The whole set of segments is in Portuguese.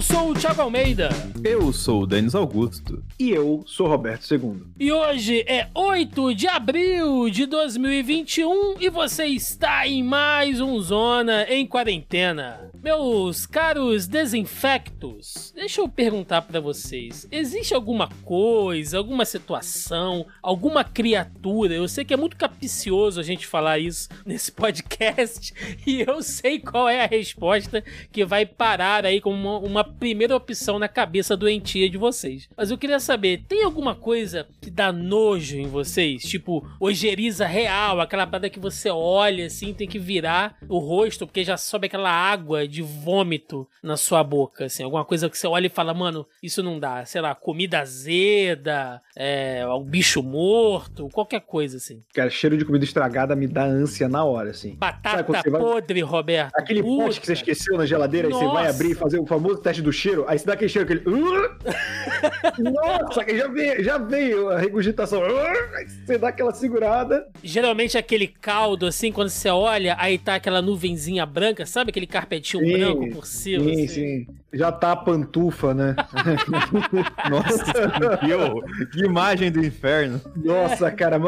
Eu sou o Thiago Almeida. Eu sou o Denis Augusto. E eu sou o Roberto II. E hoje é 8 de abril de 2021 e você está em mais um Zona em Quarentena. Meus caros desinfectos, deixa eu perguntar para vocês: existe alguma coisa, alguma situação, alguma criatura? Eu sei que é muito capicioso a gente falar isso nesse podcast e eu sei qual é a resposta que vai parar aí como uma, uma primeira opção na cabeça doentia de vocês. Mas eu queria saber: tem alguma coisa que dá nojo em vocês? Tipo, ojeriza real, aquela parada que você olha assim, tem que virar o rosto porque já sobe aquela água de vômito na sua boca, assim, alguma coisa que você olha e fala, mano, isso não dá, sei lá, comida azeda, é, um bicho morto, qualquer coisa assim. Cara, cheiro de comida estragada me dá ânsia na hora, assim. Batata podre, vai... Roberto. Aquele Puta. pote que você esqueceu na geladeira Nossa. e você vai abrir e fazer o famoso teste do cheiro, aí você dá aquele cheiro, aquele... Nossa, já veio, já veio a regurgitação. Você dá aquela segurada. Geralmente aquele caldo, assim, quando você olha, aí tá aquela nuvenzinha branca, sabe aquele carpetinho branco por cima? Sim, assim. sim. Já tá a pantufa, né? Nossa, que, que imagem do inferno. Nossa, cara,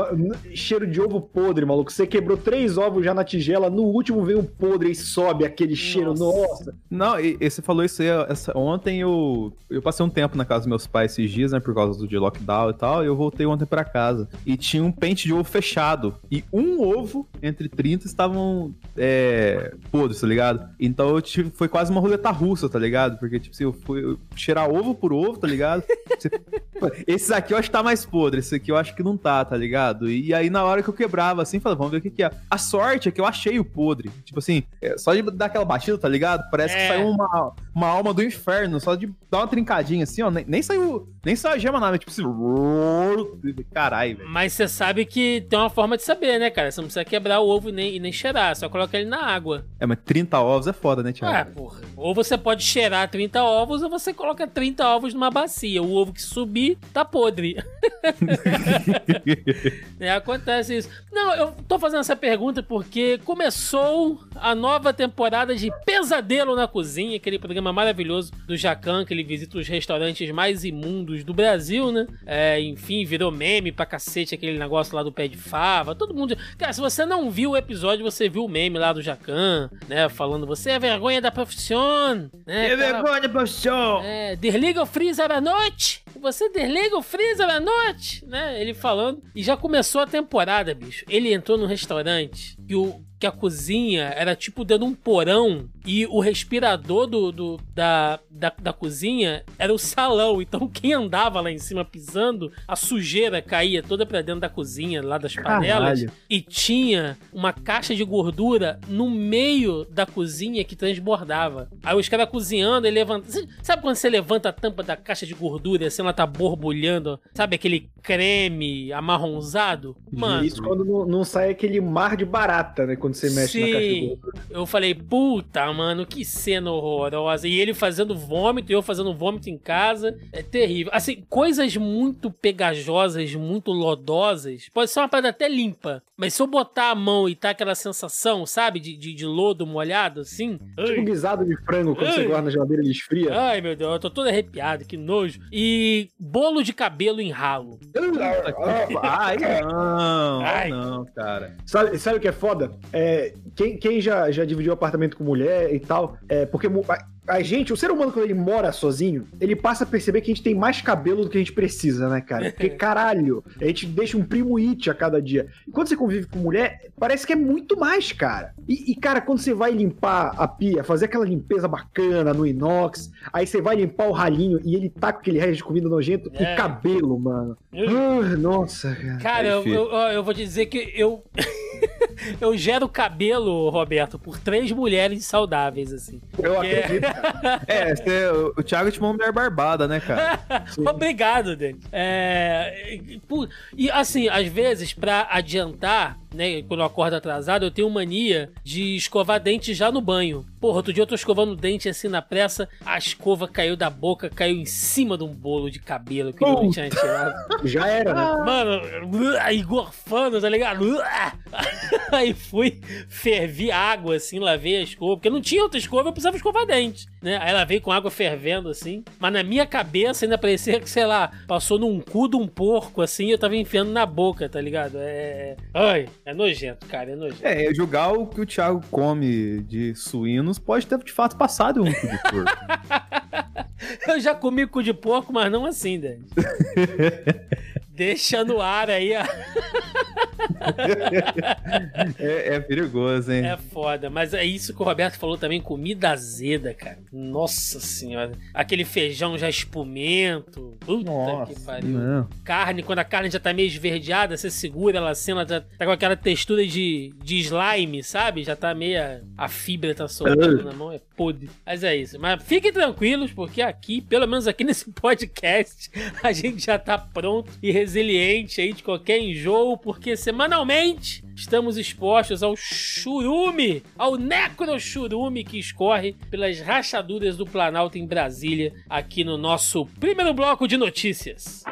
cheiro de ovo podre, maluco. Você quebrou três ovos já na tigela, no último veio um podre e sobe aquele cheiro. Nossa. Nossa. Não, e, e, você falou isso aí, essa, ontem eu, eu passei um tempo na casa dos meus pais esses dias, né, por causa do de lockdown e tal, e eu voltei ontem para casa. E tinha um pente de ovo fechado. E um ovo entre 30 estavam é, podres, tá ligado? Então eu tive, foi quase uma roleta russa, tá ligado? Porque, tipo, se eu fui cheirar ovo por ovo, tá ligado? Esses aqui eu acho que tá mais podre, esse aqui eu acho que não tá, tá ligado? E aí na hora que eu quebrava assim, falava, vamos ver o que que é. A sorte é que eu achei o podre. Tipo assim, é, só de dar aquela batida, tá ligado? Parece é. que saiu uma, uma alma do inferno, só de dar uma trincadinha assim, ó. Nem, nem saiu, nem saiu a gema nada, tipo assim. Caralho, velho. Mas você sabe que tem uma forma de saber, né, cara? Você não precisa quebrar o ovo e nem, e nem cheirar, só coloca ele na água. É, mas 30 ovos é foda, né, Thiago? É, porra. Ou você pode cheirar 30 ovos, ou você coloca 30 ovos numa bacia. O ovo que subir tá podre. é, acontece isso. Não, eu tô fazendo essa pergunta porque começou a nova temporada de Pesadelo na Cozinha, aquele programa maravilhoso do Jacan, que ele visita os restaurantes mais imundos do Brasil, né? É, enfim, virou meme pra cacete aquele negócio lá do pé de fava. Todo mundo. Cara, se você não viu o episódio, você viu o meme lá do Jacan, né? Falando, você é vergonha da profissão. Né, é vergonha da profissão. É, desliga o freezer à noite. Você desliga o freezer à noite, né? Ele falando. E já começou a temporada, bicho. Ele entrou no restaurante e o que a cozinha era tipo dentro de um porão e o respirador do, do da, da, da, cozinha era o salão. Então quem andava lá em cima pisando, a sujeira caía toda pra dentro da cozinha, lá das panelas. Caralho. E tinha uma caixa de gordura no meio da cozinha que transbordava. Aí os caras cozinhando, ele levanta. Sabe quando você levanta a tampa da caixa de gordura e assim ela tá borbulhando? Sabe aquele creme amarronzado? Mano. Isso quando não, não sai aquele mar de barata, né? Quando você mexe Sim. na caixa de Eu falei, puta, mano, que cena horrorosa. E ele fazendo vômito e eu fazendo vômito em casa. É terrível. Assim, coisas muito pegajosas, muito lodosas. Pode ser uma parada até limpa. Mas se eu botar a mão e tá aquela sensação, sabe? De, de, de lodo molhado, assim. Tipo um guisado de frango quando Ai. você guarda na geladeira e esfria. Ai, meu Deus, eu tô todo arrepiado, que nojo. E bolo de cabelo em ralo. Ai, não. Ai. Não, cara. Sabe, sabe o que é foda? É, quem, quem já, já dividiu apartamento com mulher e tal, é, porque a gente, o ser humano, quando ele mora sozinho, ele passa a perceber que a gente tem mais cabelo do que a gente precisa, né, cara? Porque, caralho, a gente deixa um primo it a cada dia. E quando você convive com mulher, parece que é muito mais, cara. E, e, cara, quando você vai limpar a pia, fazer aquela limpeza bacana no inox, aí você vai limpar o ralinho e ele tá com aquele resto de comida nojento, é. que cabelo, mano. Uh, nossa, cara. Cara, é eu, eu, eu vou te dizer que eu. eu gero cabelo, Roberto, por três mulheres saudáveis, assim. Porque... Eu acredito. é, você, o Thiago te uma mulher barbada, né, cara? Obrigado, Denis. É, e assim, às vezes, para adiantar, né? Quando eu acordo atrasado, eu tenho mania de escovar dente já no banho. Porra, outro dia eu tô escovando dente assim na pressa, a escova caiu da boca, caiu em cima de um bolo de cabelo que eu tinha tirado. Já era, né? Mano, aí gorfando, tá ligado? Aí fui, fervi água assim, lavei a escova, porque não tinha outra escova, eu precisava escovar dente, né? Aí lavei com água fervendo assim, mas na minha cabeça ainda parecia que, sei lá, passou num cu de um porco assim, eu tava enfiando na boca, tá ligado? É. Ai, é nojento, cara, é nojento. É, julgar o que o Thiago come de suínos pode ter de fato passado um cu de porco. eu já comi cu de porco, mas não assim, Dani. Deixa no ar aí, ó. é, é, perigoso, hein? É foda. Mas é isso que o Roberto falou também: comida azeda, cara. Nossa senhora. Aquele feijão já espumento. Puta Nossa, que pariu. Não. Carne, quando a carne já tá meio esverdeada, você segura ela assim, ela já tá com aquela textura de, de slime, sabe? Já tá meia. A fibra tá soltando na mão, é Mas é isso. Mas fiquem tranquilos, porque aqui, pelo menos aqui nesse podcast, a gente já tá pronto e resiliente aí de qualquer enjoo, porque semanalmente estamos expostos ao churume, ao necrochurume que escorre pelas rachaduras do Planalto em Brasília, aqui no nosso primeiro bloco de notícias.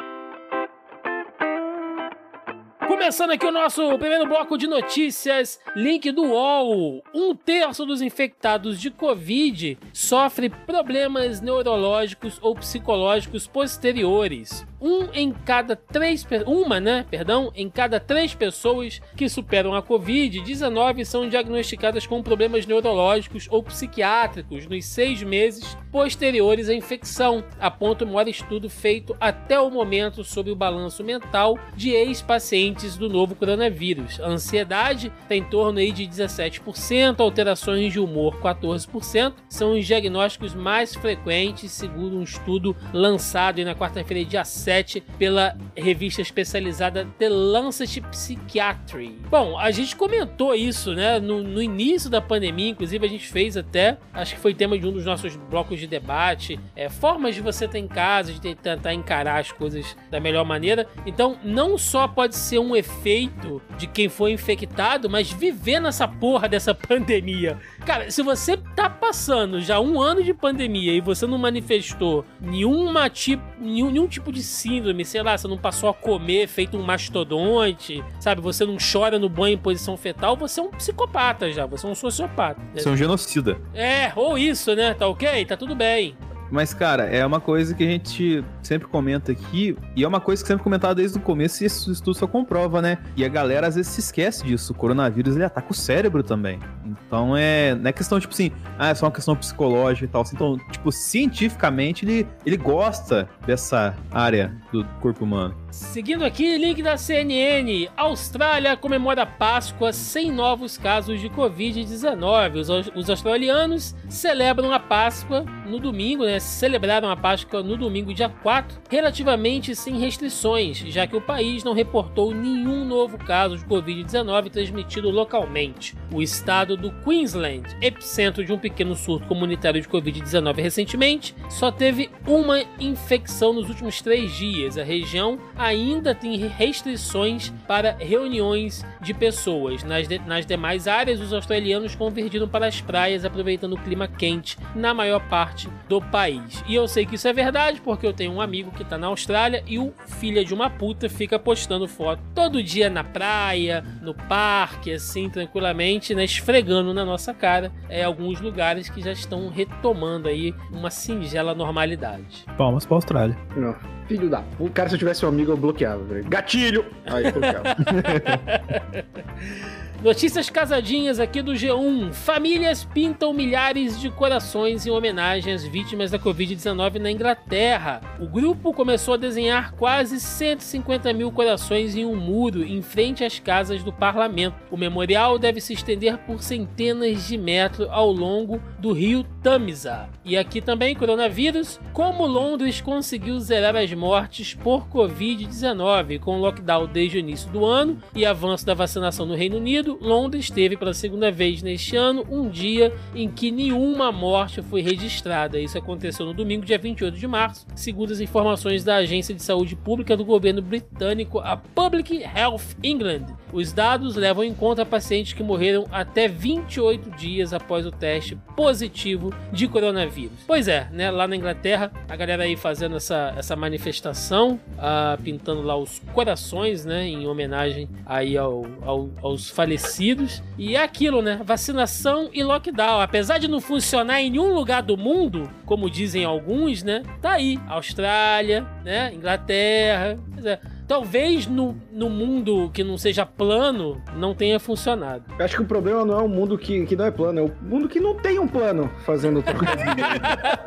Começando aqui o nosso primeiro bloco de notícias, link do UOL. Um terço dos infectados de Covid sofre problemas neurológicos ou psicológicos posteriores um em cada três uma, né, perdão, em cada três pessoas que superam a Covid-19 são diagnosticadas com problemas neurológicos ou psiquiátricos nos seis meses posteriores à infecção, aponta o maior estudo feito até o momento sobre o balanço mental de ex-pacientes do novo coronavírus. A ansiedade tem em torno aí de 17%, alterações de humor 14%, são os diagnósticos mais frequentes, segundo um estudo lançado na quarta-feira, dia 7 2017 pela revista especializada The Lancet Psychiatry. Bom, a gente comentou isso, né, no, no, início da pandemia, inclusive a gente fez até, acho que foi tema de um dos nossos blocos de debate, é, formas de você ter em casa, de tentar encarar as coisas da melhor maneira. Então, não só pode ser um efeito de quem foi infectado, mas viver nessa porra dessa pandemia. Cara, se você tá passando já um ano de pandemia e você não manifestou nenhuma tipo, nenhum, nenhum tipo de síndrome, sei lá, você não passou a comer feito um mastodonte, sabe? Você não chora no banho em posição fetal, você é um psicopata já, você é um sociopata. Você é um genocida. É, ou isso, né? Tá ok? Tá tudo bem. Mas, cara, é uma coisa que a gente sempre comenta aqui, e é uma coisa que sempre comentado desde o começo, e esse estudo só comprova, né? E a galera às vezes se esquece disso. O coronavírus ele ataca o cérebro também. Então é. Não é questão, tipo assim, ah, é só uma questão psicológica e tal. Então, tipo, cientificamente ele, ele gosta dessa área do corpo humano. Seguindo aqui, link da CNN. Austrália comemora Páscoa sem novos casos de Covid-19. Os, os australianos celebram a Páscoa no domingo, né? Celebraram a Páscoa no domingo, dia 4, relativamente sem restrições, já que o país não reportou nenhum novo caso de Covid-19 transmitido localmente. O estado do Queensland, epicentro de um pequeno surto comunitário de Covid-19 recentemente, só teve uma infecção nos últimos três dias. A região ainda tem restrições para reuniões de pessoas. Nas, de, nas demais áreas, os australianos convergiram para as praias, aproveitando o clima quente na maior parte do país. E eu sei que isso é verdade porque eu tenho um amigo que está na Austrália e o filho de uma puta fica postando foto todo dia na praia, no parque, assim, tranquilamente, né, esfregando na nossa cara é, alguns lugares que já estão retomando aí uma singela normalidade. Palmas para a Austrália. Não. Filho da. O cara, se eu tivesse um amigo, eu bloqueava. Gatilho! Aí, bloqueava. Notícias casadinhas aqui do G1. Famílias pintam milhares de corações em homenagem às vítimas da Covid-19 na Inglaterra. O grupo começou a desenhar quase 150 mil corações em um muro em frente às casas do parlamento. O memorial deve se estender por centenas de metros ao longo do rio Tamisa. E aqui também, coronavírus. Como Londres conseguiu zerar as mortes por Covid-19 com o lockdown desde o início do ano e avanço da vacinação no Reino Unido Londres teve pela segunda vez neste ano um dia em que nenhuma morte foi registrada. Isso aconteceu no domingo, dia 28 de março, segundo as informações da Agência de Saúde Pública do governo britânico, a Public Health England. Os dados levam em conta pacientes que morreram até 28 dias após o teste positivo de coronavírus. Pois é, né? Lá na Inglaterra, a galera aí fazendo essa, essa manifestação, uh, pintando lá os corações, né? Em homenagem aí ao, ao, aos falecidos. E é aquilo, né? Vacinação e lockdown. Apesar de não funcionar em nenhum lugar do mundo, como dizem alguns, né? Tá aí. Austrália, né? Inglaterra. É talvez no, no mundo que não seja plano não tenha funcionado. Eu acho que o problema não é o mundo que, que não é plano, é o mundo que não tem um plano fazendo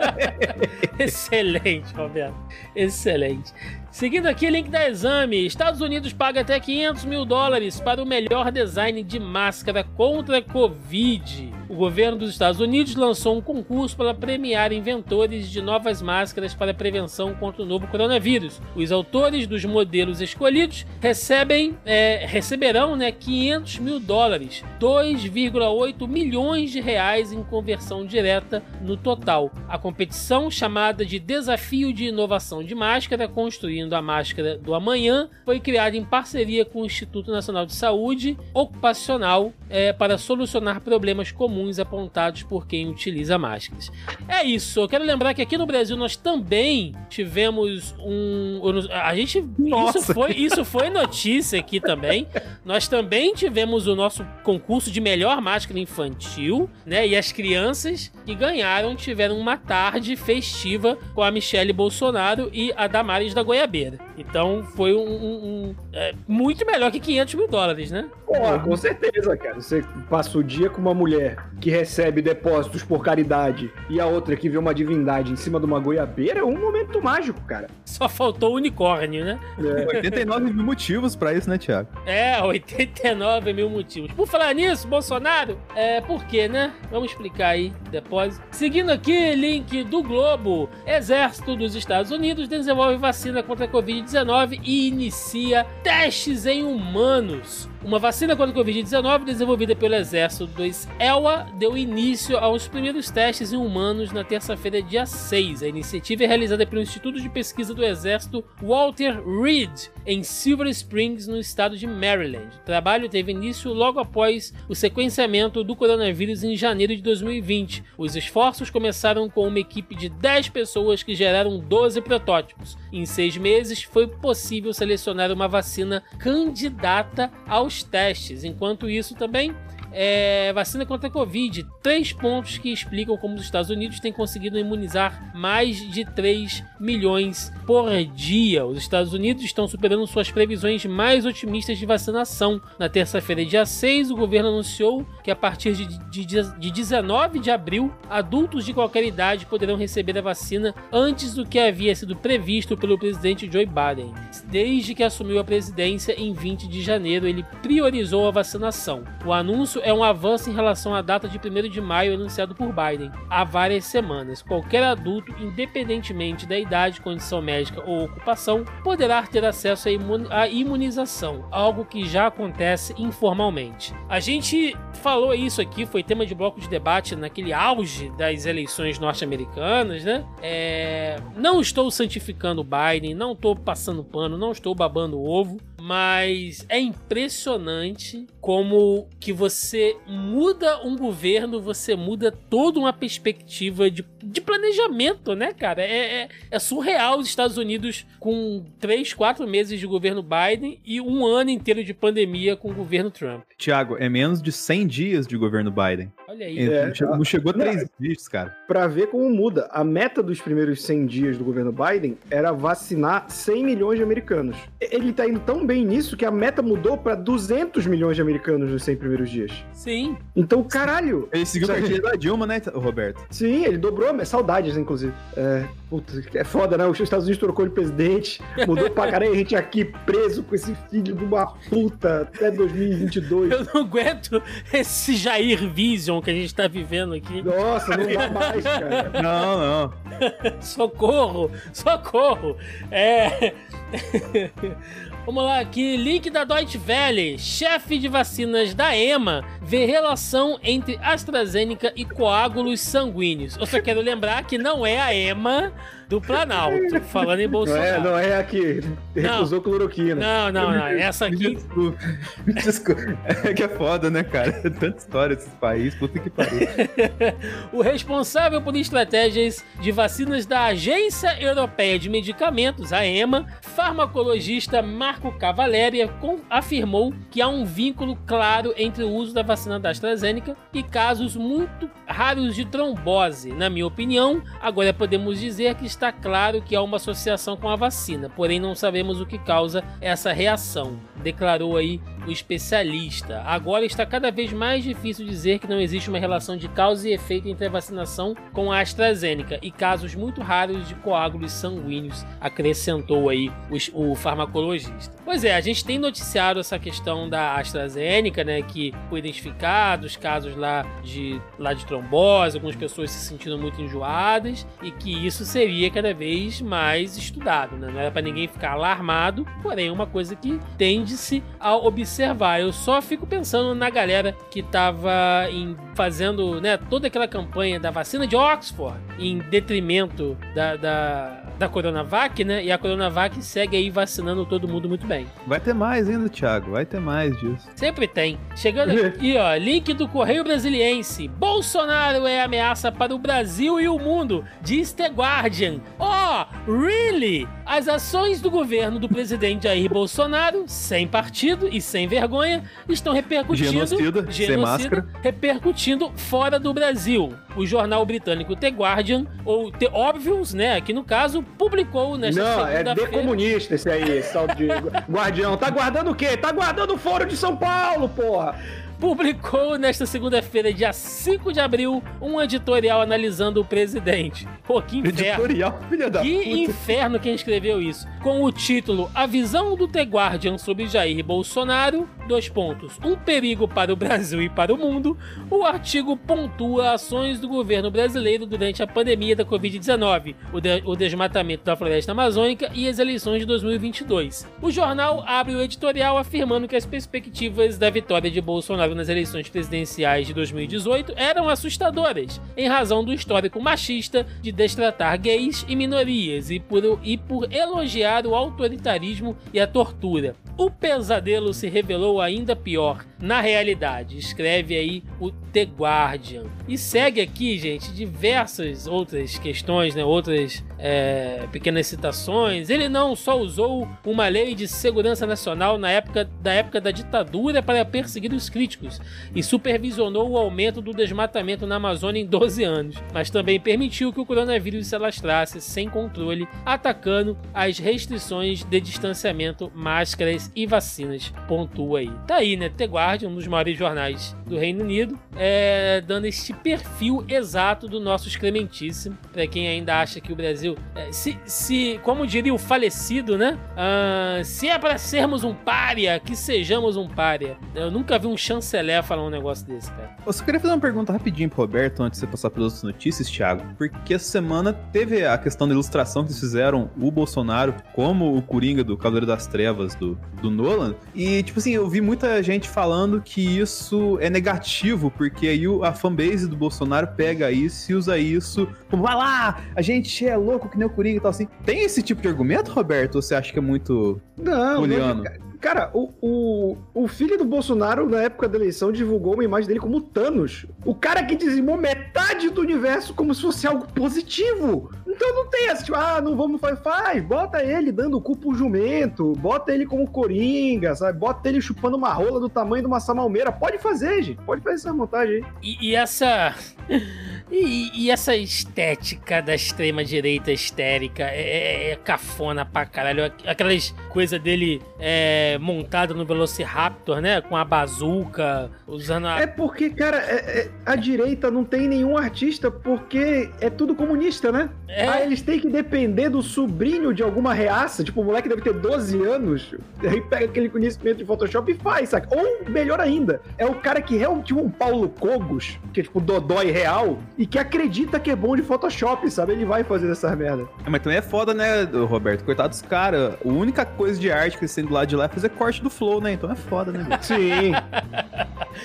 Excelente, Roberto. Excelente. Seguindo aqui, link da exame. Estados Unidos paga até 500 mil dólares para o melhor design de máscara contra a Covid. O governo dos Estados Unidos lançou um concurso para premiar inventores de novas máscaras para prevenção contra o novo coronavírus. Os autores dos modelos escolhidos recebem, é, receberão né, 500 mil dólares, 2,8 milhões de reais em conversão direta no total. A competição, chamada de Desafio de Inovação de Máscara, construindo a máscara do amanhã, foi criada em parceria com o Instituto Nacional de Saúde Ocupacional é, para solucionar problemas comuns apontados por quem utiliza máscaras. É isso. Eu quero lembrar que aqui no Brasil nós também tivemos um. A gente. Nossa. Isso foi, isso foi notícia aqui também. Nós também tivemos o nosso concurso de melhor máscara infantil, né? E as crianças que ganharam tiveram uma tarde festiva com a Michelle Bolsonaro e a Damares da Goiabeira. Então foi um. um, um é, muito melhor que 500 mil dólares, né? Pô, com certeza, cara. Você passa o dia com uma mulher que recebe depósitos por caridade e a outra que vê uma divindade em cima de uma goiabeira é um momento mágico, cara. Só faltou o unicórnio, né? É. 89 mil motivos pra isso, né, Thiago? É, 89 mil motivos. Por falar nisso, Bolsonaro, é por quê, né? Vamos explicar aí depois. Seguindo aqui, link do Globo. Exército dos Estados Unidos desenvolve vacina contra a Covid-19 e inicia testes em humanos. Uma vacina contra a Covid-19 desenvolvida pelo exército dos ELA deu início aos primeiros testes em humanos na terça-feira, dia 6. A iniciativa é realizada pelo Instituto de Pesquisa do Exército Walter Reed, em Silver Springs, no estado de Maryland. O trabalho teve início logo após o sequenciamento do coronavírus em janeiro de 2020. Os esforços começaram com uma equipe de 10 pessoas que geraram 12 protótipos. Em seis meses, foi possível selecionar uma vacina candidata aos testes. Enquanto isso, também é, vacina contra a Covid. Três pontos que explicam como os Estados Unidos têm conseguido imunizar mais de 3 milhões por dia. Os Estados Unidos estão superando suas previsões mais otimistas de vacinação. Na terça-feira, dia 6, o governo anunciou que a partir de, de, de 19 de abril, adultos de qualquer idade poderão receber a vacina antes do que havia sido previsto pelo presidente Joe Biden. Desde que assumiu a presidência em 20 de janeiro, ele priorizou a vacinação. O anúncio é um avanço em relação à data de 1 de maio anunciado por Biden há várias semanas. Qualquer adulto, independentemente da idade, condição médica ou ocupação, poderá ter acesso à imunização, algo que já acontece informalmente. A gente falou isso aqui, foi tema de bloco de debate naquele auge das eleições norte-americanas, né? É... Não estou santificando Biden, não estou passando pano, não estou babando ovo mas é impressionante como que você muda um governo, você muda toda uma perspectiva de, de planejamento, né, cara? É, é, é surreal os Estados Unidos com três, quatro meses de governo Biden e um ano inteiro de pandemia com o governo Trump. Tiago, é menos de 100 dias de governo Biden. Olha aí. É, não chegou a três dias, cara. Pra ver como muda. A meta dos primeiros 100 dias do governo Biden era vacinar 100 milhões de americanos. Ele tá indo tão bem nisso que a meta mudou pra 200 milhões de americanos nos 100 primeiros dias. Sim. Então, caralho. Ele seguiu a cartilha da Dilma, né, Roberto? Sim, ele dobrou. Saudades, inclusive. É, puta, é foda, né? Os Estados Unidos trocou de presidente, mudou pra caralho. A gente aqui preso com esse filho de uma puta até 2022. Eu não aguento esse Jair Vision que a gente tá vivendo aqui. Nossa, não dá mais, cara. Não, não. socorro, socorro. É. Vamos lá aqui, link da Deutsche Welle. Chefe de vacinas da EMA vê relação entre AstraZeneca e coágulos sanguíneos. Eu só quero lembrar que não é a EMA do Planalto, falando em Bolsonaro. Não é, não é aqui. Recusou não. cloroquina. Não, não, não. Essa aqui. Desculpa. Desculpa. É que é foda, né, cara? Tanta história desse país, puta que pariu. o responsável por estratégias de vacinas da Agência Europeia de Medicamentos, a EMA, farmacologista Marco Cavaléria, afirmou que há um vínculo claro entre o uso da vacina da AstraZeneca e casos muito raros de trombose. Na minha opinião, agora podemos dizer que está claro que há uma associação com a vacina, porém não sabemos o que causa essa reação, declarou aí o especialista. Agora está cada vez mais difícil dizer que não existe uma relação de causa e efeito entre a vacinação com a AstraZeneca e casos muito raros de coágulos sanguíneos, acrescentou aí o, o farmacologista. Pois é, a gente tem noticiado essa questão da AstraZeneca, né, que foi identificado os casos lá de, lá de trombose, algumas pessoas se sentindo muito enjoadas e que isso seria cada vez mais estudado, né? Não era para ninguém ficar alarmado, porém é uma coisa que tende-se a observar. Eu só fico pensando na galera que estava fazendo, né, toda aquela campanha da vacina de Oxford em detrimento da, da da Coronavac, né? E a Coronavac segue aí vacinando todo mundo muito bem. Vai ter mais ainda, Thiago. Vai ter mais disso. Sempre tem. Chegando aqui, ó. Link do Correio Brasiliense. Bolsonaro é ameaça para o Brasil e o mundo, diz The Guardian. Oh, really? As ações do governo do presidente Jair Bolsonaro, sem partido e sem vergonha, estão repercutindo. Genocida, genocida sem máscara. Repercutindo fora do Brasil. O jornal britânico The Guardian, ou The Obvious, né? Aqui no caso, publicou nesta Não, é de comunista esse aí, esse tal de guardião. Tá guardando o quê? Tá guardando o foro de São Paulo, porra! Publicou nesta segunda-feira, dia 5 de abril, um editorial analisando o presidente. Pô, que inferno. Editorial, filha da Que puta. inferno quem escreveu isso. Com o título A Visão do The Guardian sobre Jair Bolsonaro, dois pontos, um perigo para o Brasil e para o mundo, o artigo pontua ações do governo brasileiro durante a pandemia da Covid-19, o, de o desmatamento da floresta amazônica e as eleições de 2022. O jornal abre o editorial afirmando que as perspectivas da vitória de Bolsonaro nas eleições presidenciais de 2018 eram assustadoras, em razão do histórico machista de destratar gays e minorias e por, e por elogiar o autoritarismo e a tortura. O pesadelo se revelou ainda pior na realidade, escreve aí o The Guardian. E segue aqui, gente, diversas outras questões, né, outras é, pequenas citações. Ele não só usou uma lei de segurança nacional na época da época da ditadura para perseguir os críticos e supervisionou o aumento do desmatamento na Amazônia em 12 anos, mas também permitiu que o coronavírus se alastrasse sem controle, atacando as restrições de distanciamento, máscaras e vacinas. Pontua aí. Tá aí, né? The Guardian, um dos maiores jornais do Reino Unido, é, dando este perfil exato do nosso excrementíssimo. Para quem ainda acha que o Brasil, é, se, se, como diria o falecido, né? Uh, se é para sermos um pária, que sejamos um pária. Eu nunca vi um chanceler falar um negócio desse, cara. Eu só queria fazer uma pergunta rapidinho pro Roberto, antes de você passar pelas outras notícias, Thiago. Porque essa semana teve a questão da ilustração que eles fizeram o Bolsonaro como o Coringa do Cavaleiro das Trevas do, do Nolan. E, tipo assim, eu vi muita gente falando que isso é negativo, porque aí a fanbase do Bolsonaro pega isso e usa isso como, vai lá, a gente é louco que nem o Coringa e tal assim. Tem esse tipo de argumento, Roberto? Ou você acha que é muito. Não, Juliano? Não, Cara, o, o, o filho do Bolsonaro, na época da eleição, divulgou uma imagem dele como Thanos. O cara que dizimou metade do universo como se fosse algo positivo. Então não tem essa, tipo, ah, não vamos fazer. Faz, bota ele dando o cu pro jumento, bota ele como coringa, sabe? Bota ele chupando uma rola do tamanho de uma samalmeira. Pode fazer, gente. Pode fazer essa montagem aí. E, e essa. E, e, essa estética da extrema-direita histérica é, é, é, cafona pra caralho. Aquelas coisas dele é, montado no Velociraptor, né? Com a bazuca, usando a. É porque, cara, é, é, a direita não tem nenhum artista porque é tudo comunista, né? É. Aí eles têm que depender do sobrinho de alguma reaça. Tipo, o moleque deve ter 12 anos. Aí pega aquele conhecimento de Photoshop e faz, saca? Ou, melhor ainda, é o cara que realmente, tipo um Paulo Cogos, que é tipo Dodói real e que acredita que é bom de Photoshop, sabe? Ele vai fazer essa merda. É, mas também é foda, né, Roberto? Coitado dos caras. A única coisa de arte que eles têm do lado de lá é fazer corte do Flow, né? Então é foda, né? Sim.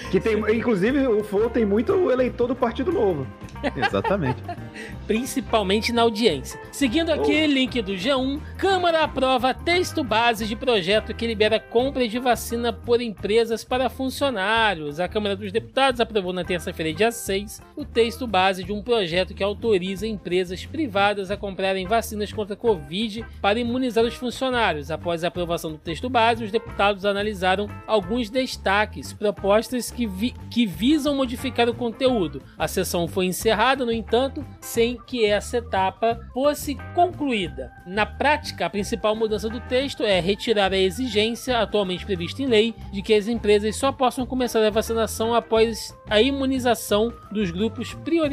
que tem, inclusive, o Flow tem muito eleitor do Partido Novo. Exatamente. principalmente na audiência. Seguindo aqui, oh. link do G1, Câmara aprova texto base de projeto que libera compra de vacina por empresas para funcionários. A Câmara dos Deputados aprovou na terça-feira, dia 6, o texto base de um projeto que autoriza empresas privadas a comprarem vacinas contra a Covid para imunizar os funcionários. Após a aprovação do texto base, os deputados analisaram alguns destaques, propostas que, vi que visam modificar o conteúdo. A sessão foi encerrada, no entanto, sem que essa etapa fosse concluída. Na prática, a principal mudança do texto é retirar a exigência, atualmente prevista em lei, de que as empresas só possam começar a vacinação após a imunização dos grupos prioritários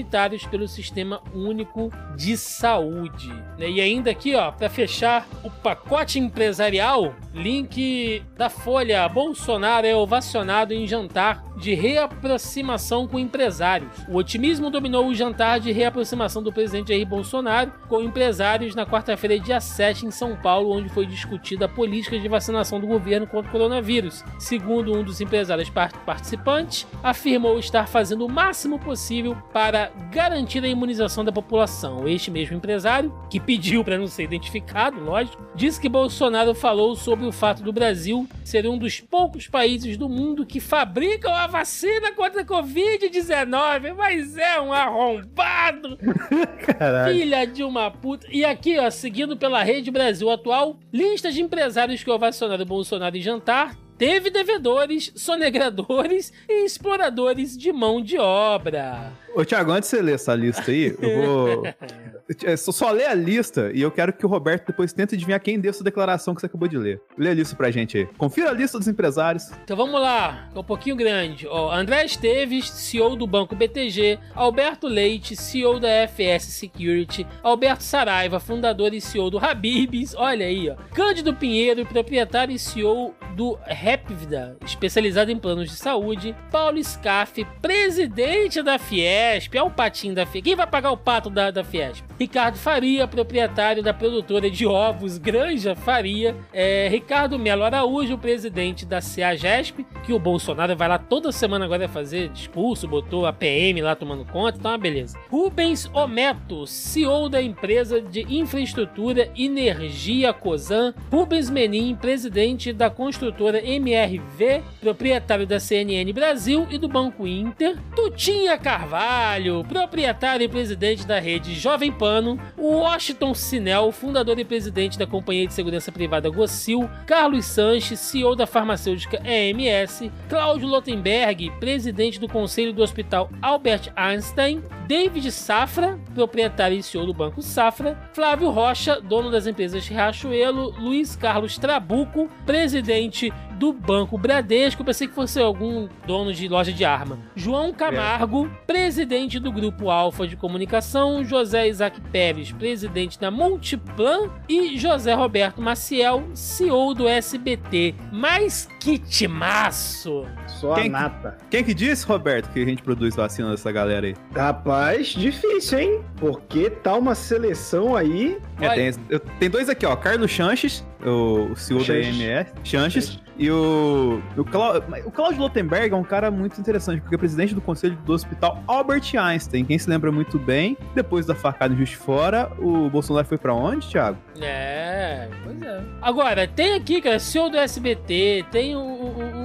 pelo Sistema Único de Saúde. E ainda aqui, ó, para fechar o pacote empresarial, link da Folha: Bolsonaro é ovacionado em jantar de reaproximação com empresários. O otimismo dominou o jantar de reaproximação do presidente Jair Bolsonaro com empresários na quarta-feira, dia 7, em São Paulo, onde foi discutida a política de vacinação do governo contra o coronavírus. Segundo um dos empresários participantes, afirmou estar fazendo o máximo possível para garantir a imunização da população. Este mesmo empresário, que pediu para não ser identificado, lógico, disse que Bolsonaro falou sobre o fato do Brasil ser um dos poucos países do mundo que fabricam a vacina contra a Covid-19, mas é um arrombado! Caralho. Filha de uma puta. E aqui, ó, seguindo pela Rede Brasil Atual, listas de empresários que ovacionaram Bolsonaro em jantar teve devedores, sonegradores e exploradores de mão de obra. Ô, Thiago, antes de você ler essa lista aí, eu vou. É, só lê a lista e eu quero que o Roberto depois tente adivinhar quem deu essa declaração que você acabou de ler. Lê a lista pra gente aí. Confira a lista dos empresários. Então vamos lá, é um pouquinho grande. Ó, André Esteves, CEO do Banco BTG, Alberto Leite, CEO da FS Security, Alberto Saraiva, fundador e CEO do Habibs, olha aí, ó. Cândido Pinheiro, proprietário e CEO do Rapvida, especializado em planos de saúde, Paulo Scaff, presidente da Fiesp, é o patinho da Fiesp. Quem vai pagar o pato da, da Fiesp? Ricardo Faria, proprietário da produtora de ovos Granja Faria, é, Ricardo Melo Araújo, presidente da CEAGESP, que o Bolsonaro vai lá toda semana agora fazer discurso, botou a PM lá tomando conta, é uma beleza. Rubens Ometo, CEO da empresa de infraestrutura Energia Cosan, Rubens Menin, presidente da construtora MRV, proprietário da CNN Brasil e do Banco Inter, Tutinha Carvalho, proprietário e presidente da rede Jovem Pan Pano, Washington Sinel, fundador e presidente da Companhia de Segurança Privada Gocil, Carlos Sanches, CEO da farmacêutica EMS, Cláudio Lotenberg, presidente do Conselho do Hospital Albert Einstein, David Safra, proprietário e CEO do Banco Safra, Flávio Rocha, dono das empresas Riachuelo, Luiz Carlos Trabuco, presidente do Banco Bradesco, pensei que fosse algum dono de loja de arma. João Camargo, é. presidente do Grupo Alfa de Comunicação, José Isaac Pérez, presidente da Multiplan e José Roberto Maciel, CEO do SBT. Mas que timaço! Só quem, a nata. Quem que disse, Roberto, que a gente produz vacina dessa galera aí? Rapaz, difícil, hein? Porque tá uma seleção aí. É, tem, eu, tem dois aqui, ó. Carlos Chanches, o, o CEO Chanches. da EMS. Chanches. E o, o, o Cláudio Lotenberg é um cara muito interessante, porque é presidente do conselho do hospital Albert Einstein. Quem se lembra muito bem, depois da facada em Justo Fora, o Bolsonaro foi para onde, Thiago? É, pois é. Agora, tem aqui, cara, CEO do SBT, tem o, o,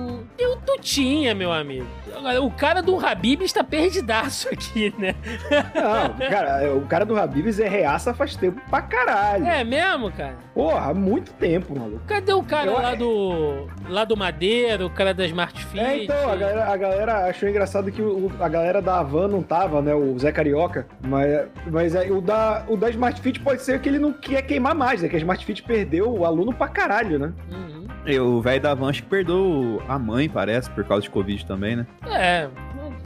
tem o Tutinha, meu amigo. Agora, o cara do Habib está perdidaço aqui, né? Não, cara, o cara do Habibs é reaça faz tempo pra caralho. É mesmo, cara? Porra, há muito tempo, maluco. Cadê o cara Eu... lá do lá do Madeira, o cara da Smart Fit? É, então, a galera, a galera achou engraçado que o, a galera da Havan não tava, né? O Zé Carioca. Mas, mas é, o, da, o da Smart Fit pode ser que ele não quer queimar mais, né? Que a Smart Fit perdeu o aluno pra caralho, né? Uhum. E o velho da acho que perdeu a mãe, parece, por causa de Covid também, né? É,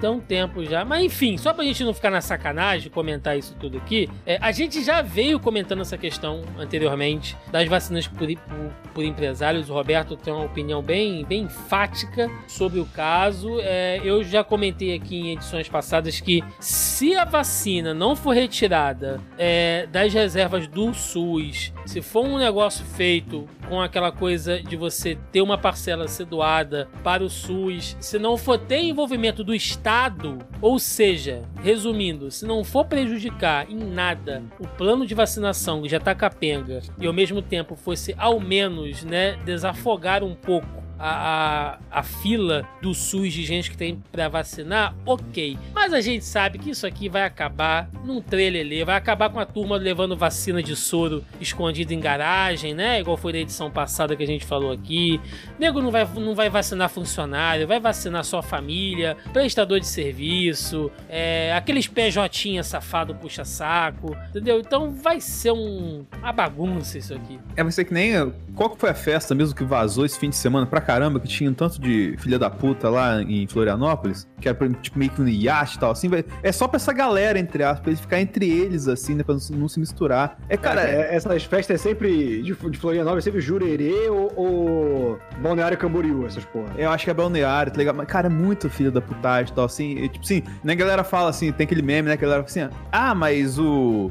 um tempo já. Mas enfim, só pra gente não ficar na sacanagem, comentar isso tudo aqui, é, a gente já veio comentando essa questão anteriormente das vacinas por, por, por empresários. O Roberto tem uma opinião bem, bem enfática sobre o caso. É, eu já comentei aqui em edições passadas que se a vacina não for retirada é, das reservas do SUS, se for um negócio feito com aquela coisa de você ter uma parcela ser doada para o SUS, se não for ter envolvimento do Estado Estado, ou seja, resumindo, se não for prejudicar em nada o plano de vacinação que já tá capenga e ao mesmo tempo fosse ao menos, né, desafogar um pouco a, a, a, fila do SUS de gente que tem para vacinar, ok. Mas a gente sabe que isso aqui vai acabar num trelelê, vai acabar com a turma levando vacina de soro escondido em garagem, né? Igual foi na edição passada que a gente falou aqui. Nego não vai, não vai vacinar funcionário, vai vacinar sua família, prestador de serviço, é, aqueles PJ safado puxa-saco, entendeu? Então vai ser um, uma bagunça isso aqui. É, vai ser que nem. Qual que foi a festa mesmo que vazou esse fim de semana pra caramba, que tinha um tanto de filha da puta lá em Florianópolis, que era tipo, meio que um iate e tal, assim, é só pra essa galera, entre aspas, pra eles ficar entre eles, assim, né, pra não, não se misturar. É, cara... É, é, essas festas é sempre, de, de Florianópolis, é sempre Jurerê ou, ou Balneário Camboriú, essas porra. Eu acho que é Balneário, tá ligado? Mas, cara, é muito filho da putagem e tal, assim, e, tipo assim, né, a galera fala assim, tem aquele meme, né, que a galera fala assim, ah, mas o...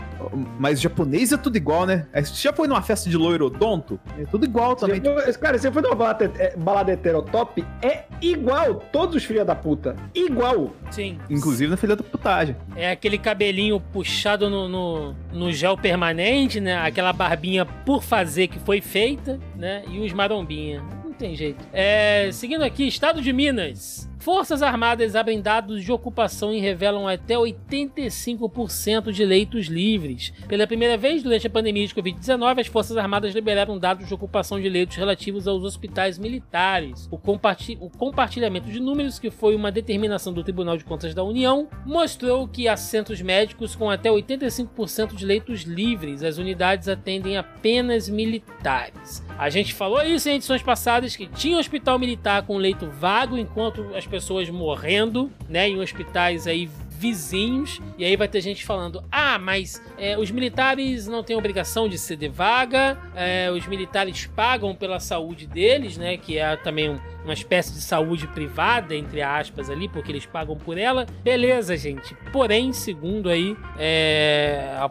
mas o japonês é tudo igual, né? Você já foi numa festa de loiro odonto? É tudo igual também. Você, cara, você foi numa balada heterotop é igual todos os filha da puta. Igual. Sim. Inclusive na filha da putagem. É aquele cabelinho puxado no, no, no, gel permanente, né? Aquela barbinha por fazer que foi feita, né? E os marombinha. Tem jeito. É, seguindo aqui, Estado de Minas. Forças Armadas abrem dados de ocupação e revelam até 85% de leitos livres. Pela primeira vez durante a pandemia de Covid-19, as Forças Armadas liberaram dados de ocupação de leitos relativos aos hospitais militares. O, comparti o compartilhamento de números, que foi uma determinação do Tribunal de Contas da União, mostrou que há centros médicos com até 85% de leitos livres. As unidades atendem apenas militares. A gente falou isso em edições passadas que tinha um hospital militar com leito vago enquanto as pessoas morrendo, né, em hospitais aí vizinhos, e aí vai ter gente falando: ah, mas é, os militares não têm obrigação de ceder vaga, é, os militares pagam pela saúde deles, né? Que é também um, uma espécie de saúde privada, entre aspas, ali, porque eles pagam por ela. Beleza, gente. Porém, segundo aí é, a,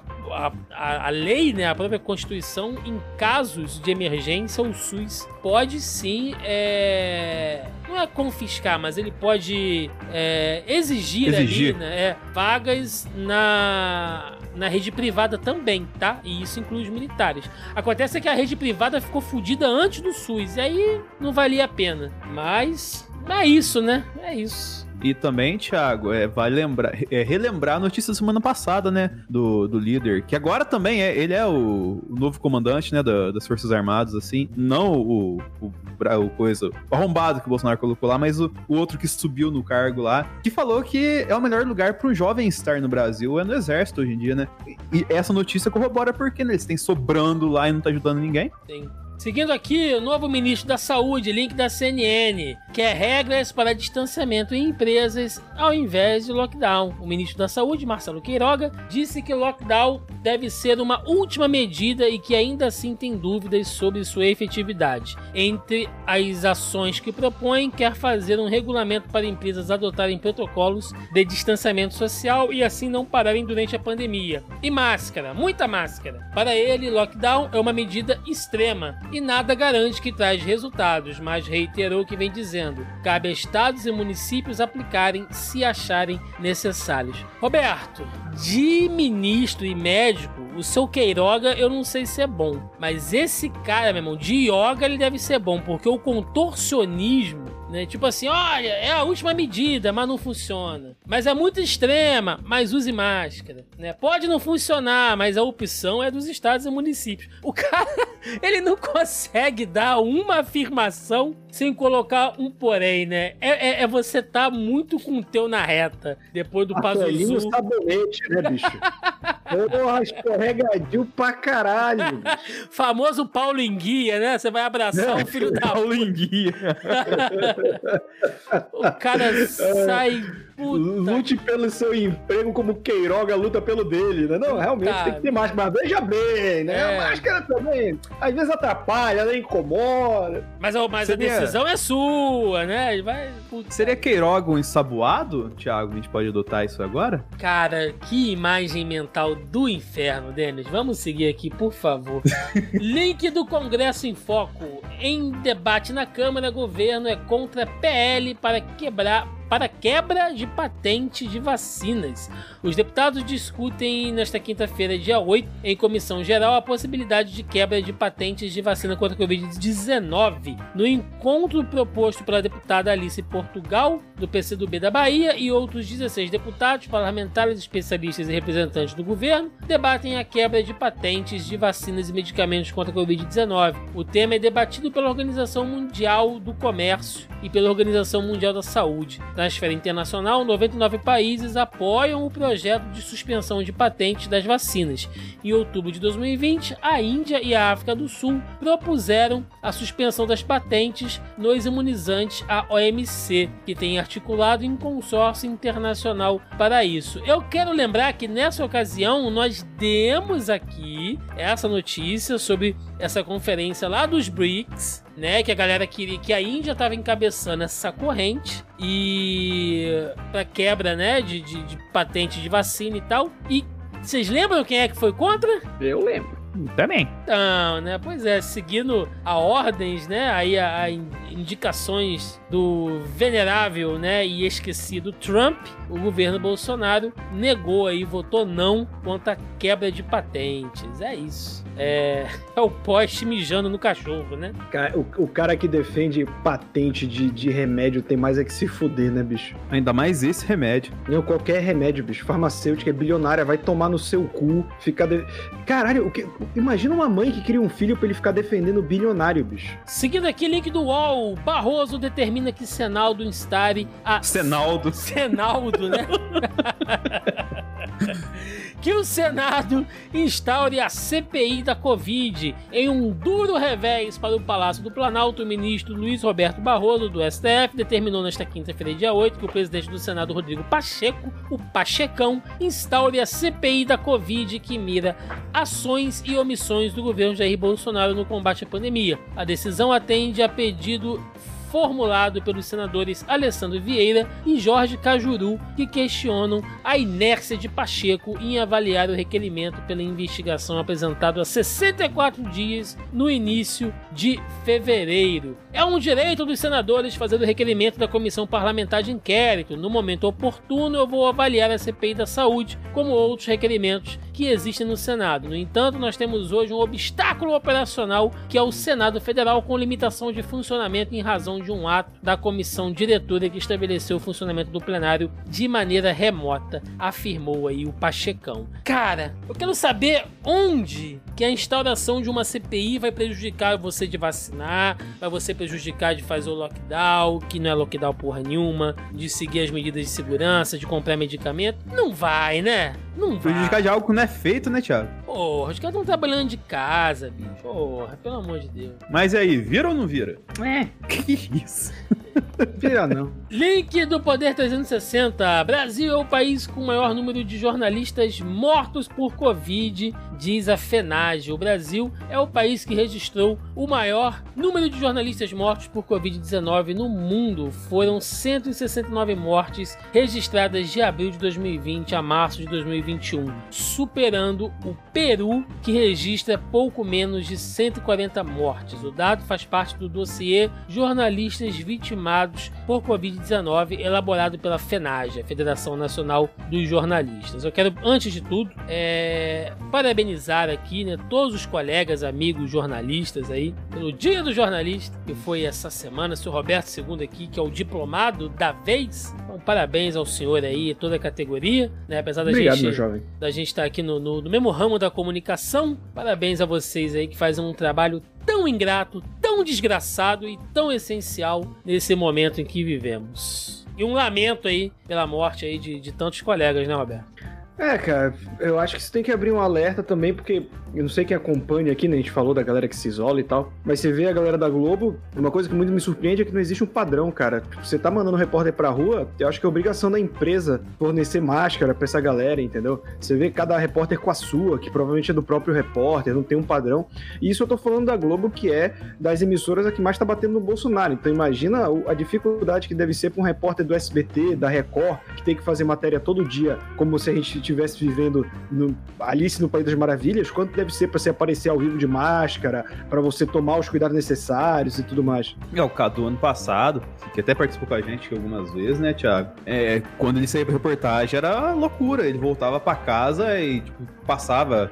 a, a lei, né, a própria Constituição, em casos de emergência, o SUS pode sim. É, não é confiscar, mas ele pode é, exigir, exigir. Ali, né, é, vagas na, na rede privada também, tá? E isso inclui os militares. Acontece que a rede privada ficou fodida antes do SUS, e aí não valia a pena. Mas é isso, né? É isso. E também, Thiago, é, vale lembrar, é, relembrar a notícia da semana passada, né? Do, do líder, que agora também é, ele é o, o novo comandante, né? Da, das Forças Armadas, assim. Não o, o, o, coisa, o arrombado que o Bolsonaro colocou lá, mas o, o outro que subiu no cargo lá, que falou que é o melhor lugar para um jovem estar no Brasil, é no exército hoje em dia, né? E, e essa notícia corrobora porque né, eles têm sobrando lá e não tá ajudando ninguém. Sim. Seguindo aqui, o novo ministro da Saúde, link da CNN, quer regras para distanciamento em empresas ao invés de lockdown. O ministro da Saúde, Marcelo Queiroga, disse que lockdown deve ser uma última medida e que ainda assim tem dúvidas sobre sua efetividade. Entre as ações que propõe, quer fazer um regulamento para empresas adotarem protocolos de distanciamento social e assim não pararem durante a pandemia. E máscara, muita máscara. Para ele, lockdown é uma medida extrema e nada garante que traz resultados, mas reiterou o que vem dizendo: cabe a estados e municípios aplicarem se acharem necessários. Roberto, de ministro e médico, o seu Queiroga eu não sei se é bom, mas esse cara, meu irmão, de yoga ele deve ser bom, porque o contorcionismo né? Tipo assim, olha, é a última medida, mas não funciona. Mas é muito extrema, mas use máscara. Né? Pode não funcionar, mas a opção é dos estados e municípios. O cara, ele não consegue dar uma afirmação sem colocar um porém, né? É, é, é você tá muito com o teu na reta, depois do Pazuzu. sabonete, né, bicho? Porra, escorregadio pra caralho. Famoso Paulo Enguia, né? Você vai abraçar o filho da Paulo Enguia. o cara sai. Puta. Lute pelo seu emprego como Queiroga luta pelo dele, né? Não, realmente tá. tem que ter máscara. Mas veja bem, né? É. A máscara também, às vezes atrapalha, ela incomoda. Mas, mas Seria... a decisão é sua, né? Vai... Seria Queiroga um ensaboado, Thiago? A gente pode adotar isso agora? Cara, que imagem mental do inferno, Denis. Vamos seguir aqui, por favor. Link do Congresso em Foco. Em debate na Câmara, governo é contra PL para quebrar para quebra de patente de vacinas. Os deputados discutem nesta quinta-feira, dia 8, em comissão geral, a possibilidade de quebra de patentes de vacina contra a Covid-19. No encontro proposto pela deputada Alice Portugal, do PCdoB da Bahia, e outros 16 deputados, parlamentares, especialistas e representantes do governo, debatem a quebra de patentes de vacinas e medicamentos contra a Covid-19. O tema é debatido pela Organização Mundial do Comércio e pela Organização Mundial da Saúde. Na esfera internacional, 99 países apoiam o projeto de suspensão de patentes das vacinas. Em outubro de 2020, a Índia e a África do Sul propuseram a suspensão das patentes nos imunizantes a OMC, que tem articulado em consórcio internacional para isso. Eu quero lembrar que nessa ocasião nós demos aqui essa notícia sobre essa conferência lá dos BRICS, né? Que a galera queria que a Índia estava encabeçando essa corrente e para quebra, né? De, de, de patente de vacina e tal. E vocês lembram quem é que foi contra? Eu lembro. Também. Não, né? Pois é, seguindo a ordens, né? Aí a, a indicações do venerável, né? E esquecido Trump, o governo Bolsonaro negou aí, votou não contra a quebra de patentes. É isso. É, é o poste mijando no cachorro, né? O, o cara que defende patente de, de remédio tem mais é que se fuder, né, bicho? Ainda mais esse remédio. Não, qualquer remédio, bicho. Farmacêutica é bilionária, vai tomar no seu cu, ficar. De... Caralho, o que... imagina uma mãe que cria um filho pra ele ficar defendendo o bilionário, bicho. Seguindo aqui, link do UOL. Barroso determina que Senaldo instare a. Senaldo. Senaldo, né? que o Senado instaure a CPI da Covid. Em um duro revés para o Palácio do Planalto, o ministro Luiz Roberto Barroso, do STF, determinou nesta quinta-feira, dia 8, que o presidente do Senado, Rodrigo Pacheco, o Pachecão, instaure a CPI da Covid que mira ações e omissões do governo Jair Bolsonaro no combate à pandemia. A decisão atende a pedido formulado pelos senadores Alessandro Vieira e Jorge Cajuru, que questionam a inércia de Pacheco em avaliar o requerimento pela investigação apresentado há 64 dias no início de fevereiro. É um direito dos senadores fazer o requerimento da comissão parlamentar de inquérito. No momento oportuno, eu vou avaliar a CPI da saúde, como outros requerimentos que existem no Senado. No entanto, nós temos hoje um obstáculo operacional que é o Senado Federal com limitação de funcionamento em razão de um ato da comissão diretora que estabeleceu o funcionamento do plenário de maneira remota, afirmou aí o Pachecão. Cara, eu quero saber onde que a instauração de uma CPI vai prejudicar você de vacinar, vai você prejudicar de fazer o lockdown, que não é lockdown porra nenhuma, de seguir as medidas de segurança, de comprar medicamento. Não vai, né? Não vai. Prejudicar de algo não é feito, né, Thiago? Porra, os caras estão trabalhando de casa, bicho. Porra, pelo amor de Deus. Mas aí, vira ou não vira? É. Que isso? Vira não. Link do Poder 360. Brasil é o país com o maior número de jornalistas mortos por Covid, diz a FENAGE. O Brasil é o país que registrou o maior número de jornalistas mortos por Covid-19 no mundo. Foram 169 mortes registradas de abril de 2020 a março de 2021, superando o Peru, que registra pouco menos de 140 mortes. O dado faz parte do dossiê Jornalistas Vitimados por Covid-19, elaborado pela FENAGE, a Federação Nacional dos Jornalistas. Eu quero, antes de tudo, é, parabenizar aqui né, todos os colegas, amigos jornalistas aí, pelo Dia do Jornalista, que foi essa semana, seu Roberto II aqui, que é o diplomado da vez. Então, parabéns ao senhor aí, toda a categoria, né? Apesar da Obrigado, gente meu jovem. da gente estar aqui no, no, no mesmo ramo da comunicação. Parabéns a vocês aí que fazem um trabalho tão ingrato, tão desgraçado e tão essencial nesse momento em que vivemos. E um lamento aí pela morte aí de, de tantos colegas, né, Roberto? É, cara, eu acho que você tem que abrir um alerta também, porque eu não sei quem acompanha aqui, né? A gente falou da galera que se isola e tal, mas você vê a galera da Globo, uma coisa que muito me surpreende é que não existe um padrão, cara. Tipo, você tá mandando um repórter pra rua, eu acho que é obrigação da empresa fornecer máscara pra essa galera, entendeu? Você vê cada repórter com a sua, que provavelmente é do próprio repórter, não tem um padrão. E isso eu tô falando da Globo, que é das emissoras a que mais tá batendo no Bolsonaro. Então imagina a dificuldade que deve ser pra um repórter do SBT, da Record, que tem que fazer matéria todo dia, como se a gente estivesse vivendo no Alice no País das Maravilhas, quanto deve ser para se aparecer ao vivo de máscara, para você tomar os cuidados necessários e tudo mais. É, o Cadu ano passado, que até participou com a gente algumas vezes, né, Thiago? É, quando ele saía pra reportagem era loucura. Ele voltava para casa e, tipo, passava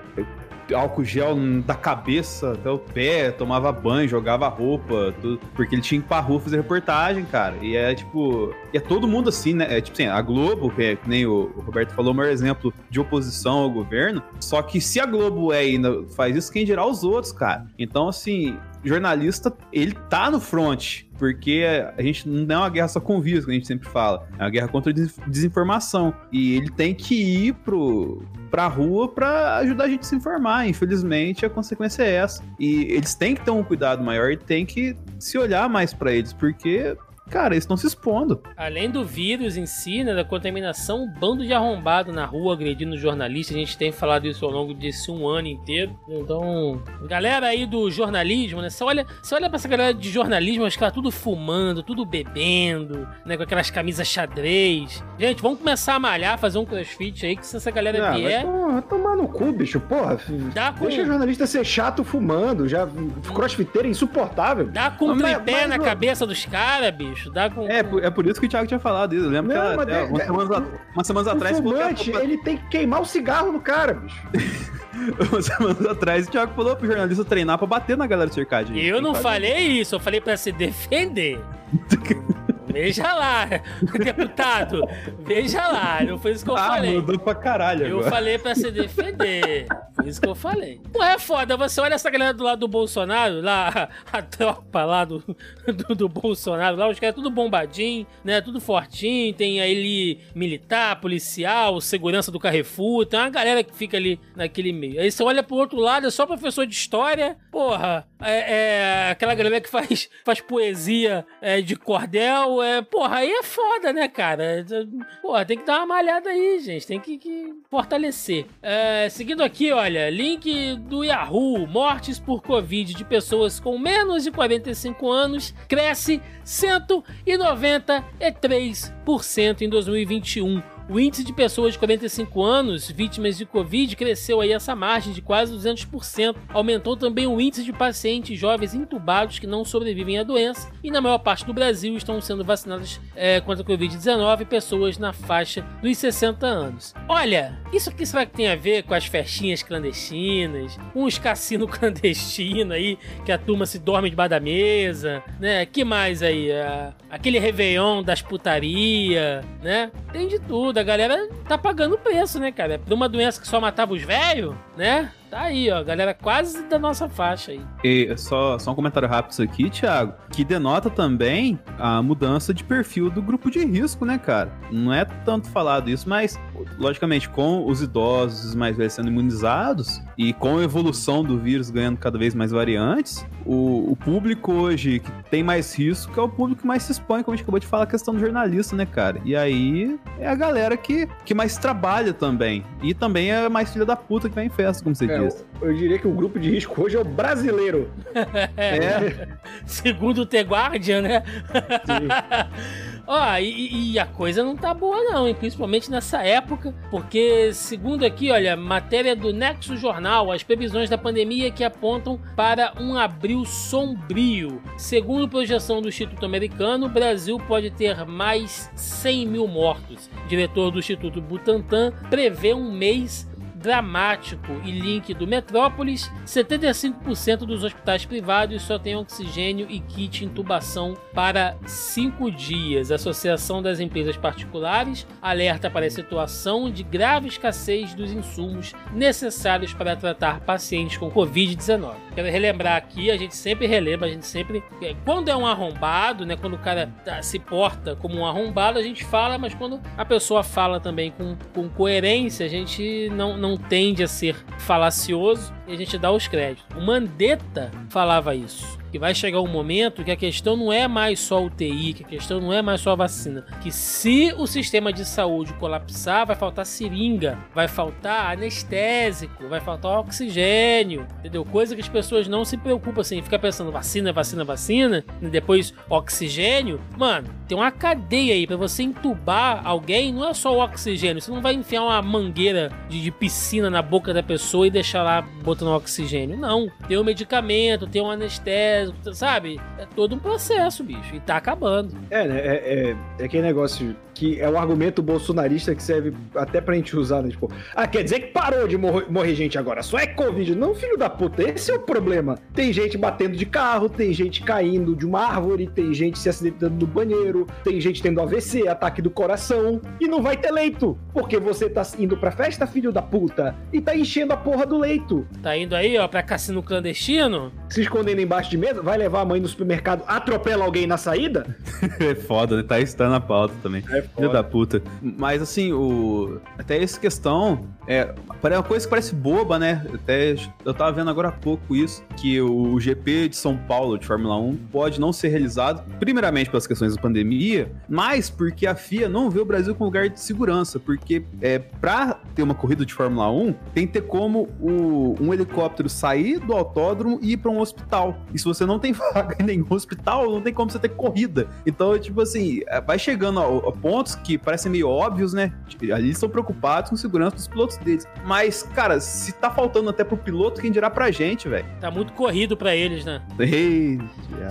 álcool gel da cabeça até o pé, tomava banho, jogava roupa, tudo, porque ele tinha que ir pra rua fazer reportagem, cara. E é tipo. E é todo mundo assim, né? É tipo assim, a Globo, que, é, nem o, Roberto falou, o maior exemplo de oposição ao governo. Só que se a Globo é ainda faz isso, quem dirá os outros, cara? Então, assim, jornalista, ele tá no front, porque a gente não é uma guerra só com vírus, que a gente sempre fala, é uma guerra contra a desinformação. E ele tem que ir pro, pra rua para ajudar a gente a se informar. Infelizmente, a consequência é essa. E eles têm que ter um cuidado maior e têm que se olhar mais para eles, porque cara, eles estão se expondo. Além do vírus em si, né, da contaminação, um bando de arrombado na rua agredindo jornalistas. A gente tem falado isso ao longo desse um ano inteiro. Então, galera aí do jornalismo, né? Você olha, você olha pra essa galera de jornalismo, os caras tudo fumando, tudo bebendo, né? Com aquelas camisas xadrez. Gente, vamos começar a malhar, fazer um crossfit aí, que se essa galera ah, vier. Porra, tomar no cu, bicho, porra. Dá com... Deixa o jornalista ser chato fumando, já crossfiteiro é insuportável. Dá com um tripé mas, na mas... cabeça dos caras, bicho. Dá com, é, é por isso que o Thiago tinha falado isso. Eu lembro não, que ela, é, umas, semanas, umas semanas atrás. Fumante, ele tem que queimar o cigarro no cara, bicho. umas semanas atrás, o Thiago falou pro jornalista treinar pra bater na galera cercadinha. Eu não falei isso, eu falei pra se defender. Veja lá, deputado. Veja lá. Não foi isso que eu ah, falei. Mudou pra caralho Eu agora. falei pra se defender. Isso que eu falei. Não é foda. Você olha essa galera do lado do Bolsonaro, lá, a tropa lá do, do, do Bolsonaro, lá, os caras tudo bombadinho, né? Tudo fortinho. Tem aí militar, policial, segurança do Carrefour. Tem uma galera que fica ali naquele meio. Aí você olha pro outro lado, é só professor de história. Porra, é, é aquela galera que faz, faz poesia é, de cordel é, porra, aí é foda, né, cara? Porra, tem que dar uma malhada aí, gente. Tem que, que fortalecer. É, seguindo aqui, olha, link do Yahoo: mortes por Covid de pessoas com menos de 45 anos cresce 193% em 2021 o índice de pessoas de 45 anos vítimas de Covid cresceu aí essa margem de quase 200%. Aumentou também o índice de pacientes jovens intubados que não sobrevivem à doença e na maior parte do Brasil estão sendo vacinadas é, contra a Covid-19 pessoas na faixa dos 60 anos. Olha, isso aqui será que tem a ver com as festinhas clandestinas, os cassinos clandestinos aí, que a turma se dorme debaixo da mesa, né? Que mais aí? aquele Réveillon das putaria, né? Tem de tudo a galera tá pagando o preço, né, cara? Por uma doença que só matava os velhos, né? Tá aí, ó, galera quase da nossa faixa aí. E só, só um comentário rápido isso aqui, Thiago, que denota também a mudança de perfil do grupo de risco, né, cara? Não é tanto falado isso, mas logicamente com os idosos os mais velhos sendo imunizados e com a evolução do vírus ganhando cada vez mais variantes, o, o público hoje que tem mais risco é o público que mais se expõe, como a gente acabou de falar, a questão do jornalista, né, cara? E aí é a galera que, que mais trabalha também. E também é mais filha da puta que vai em festa, como você é, disse. Eu diria que o grupo de risco hoje é o brasileiro. é. Segundo o The Guardian, né? Ó, e, e, a coisa não tá boa não, hein? principalmente nessa época, porque segundo aqui, olha, matéria do Nexo Jornal, as previsões da pandemia que apontam para um abril sombrio. Segundo projeção do Instituto Americano, o Brasil pode ter mais 100 mil mortos. O diretor do Instituto Butantan prevê um mês dramático e link do Metrópolis, 75% dos hospitais privados só têm oxigênio e kit intubação para 5 dias. A Associação das Empresas Particulares alerta para a situação de grave escassez dos insumos necessários para tratar pacientes com Covid-19. Quero relembrar aqui, a gente sempre relembra, a gente sempre. É, quando é um arrombado, né? Quando o cara tá, se porta como um arrombado, a gente fala, mas quando a pessoa fala também com, com coerência, a gente não, não não tende a ser falacioso e a gente dá os créditos. O Mandetta falava isso. Que vai chegar um momento que a questão não é mais só UTI, que a questão não é mais só a vacina. Que se o sistema de saúde colapsar, vai faltar seringa, vai faltar anestésico, vai faltar oxigênio, entendeu? Coisa que as pessoas não se preocupam assim, fica pensando vacina, vacina, vacina, e depois oxigênio. Mano, tem uma cadeia aí para você entubar alguém, não é só o oxigênio, você não vai enfiar uma mangueira de, de piscina na boca da pessoa e deixar lá botando oxigênio. Não, tem um medicamento, tem um anestésico, sabe? É todo um processo, bicho, e tá acabando. É, né? É, é, é aquele negócio que é o argumento bolsonarista que serve até pra gente usar, né? Tipo, ah, quer dizer que parou de morrer, morrer gente agora, só é Covid. Não, filho da puta, esse é o problema. Tem gente batendo de carro, tem gente caindo de uma árvore, tem gente se acidentando no banheiro, tem gente tendo AVC, ataque do coração, e não vai ter leito, porque você tá indo pra festa, filho da puta, e tá enchendo a porra do leito. Tá indo aí, ó, pra cassino clandestino? Se escondendo embaixo de mesa, vai levar a mãe no supermercado, atropela alguém na saída? é foda, tá está na pauta também. É Filho da puta. Mas assim, o. Até essa questão. É, é uma coisa que parece boba, né? Até eu tava vendo agora há pouco isso, que o GP de São Paulo de Fórmula 1 pode não ser realizado, primeiramente pelas questões da pandemia, mas porque a FIA não vê o Brasil como lugar de segurança, porque é, pra ter uma corrida de Fórmula 1, tem que ter como o, um helicóptero sair do autódromo e ir pra um hospital. E se você não tem vaga em nenhum hospital, não tem como você ter corrida. Então, tipo assim, é, vai chegando a, a pontos que parecem meio óbvios, né? Ali estão preocupados com segurança dos pilotos deles. Mas, cara, se tá faltando até pro piloto, quem dirá pra gente, velho? Tá muito corrido pra eles, né?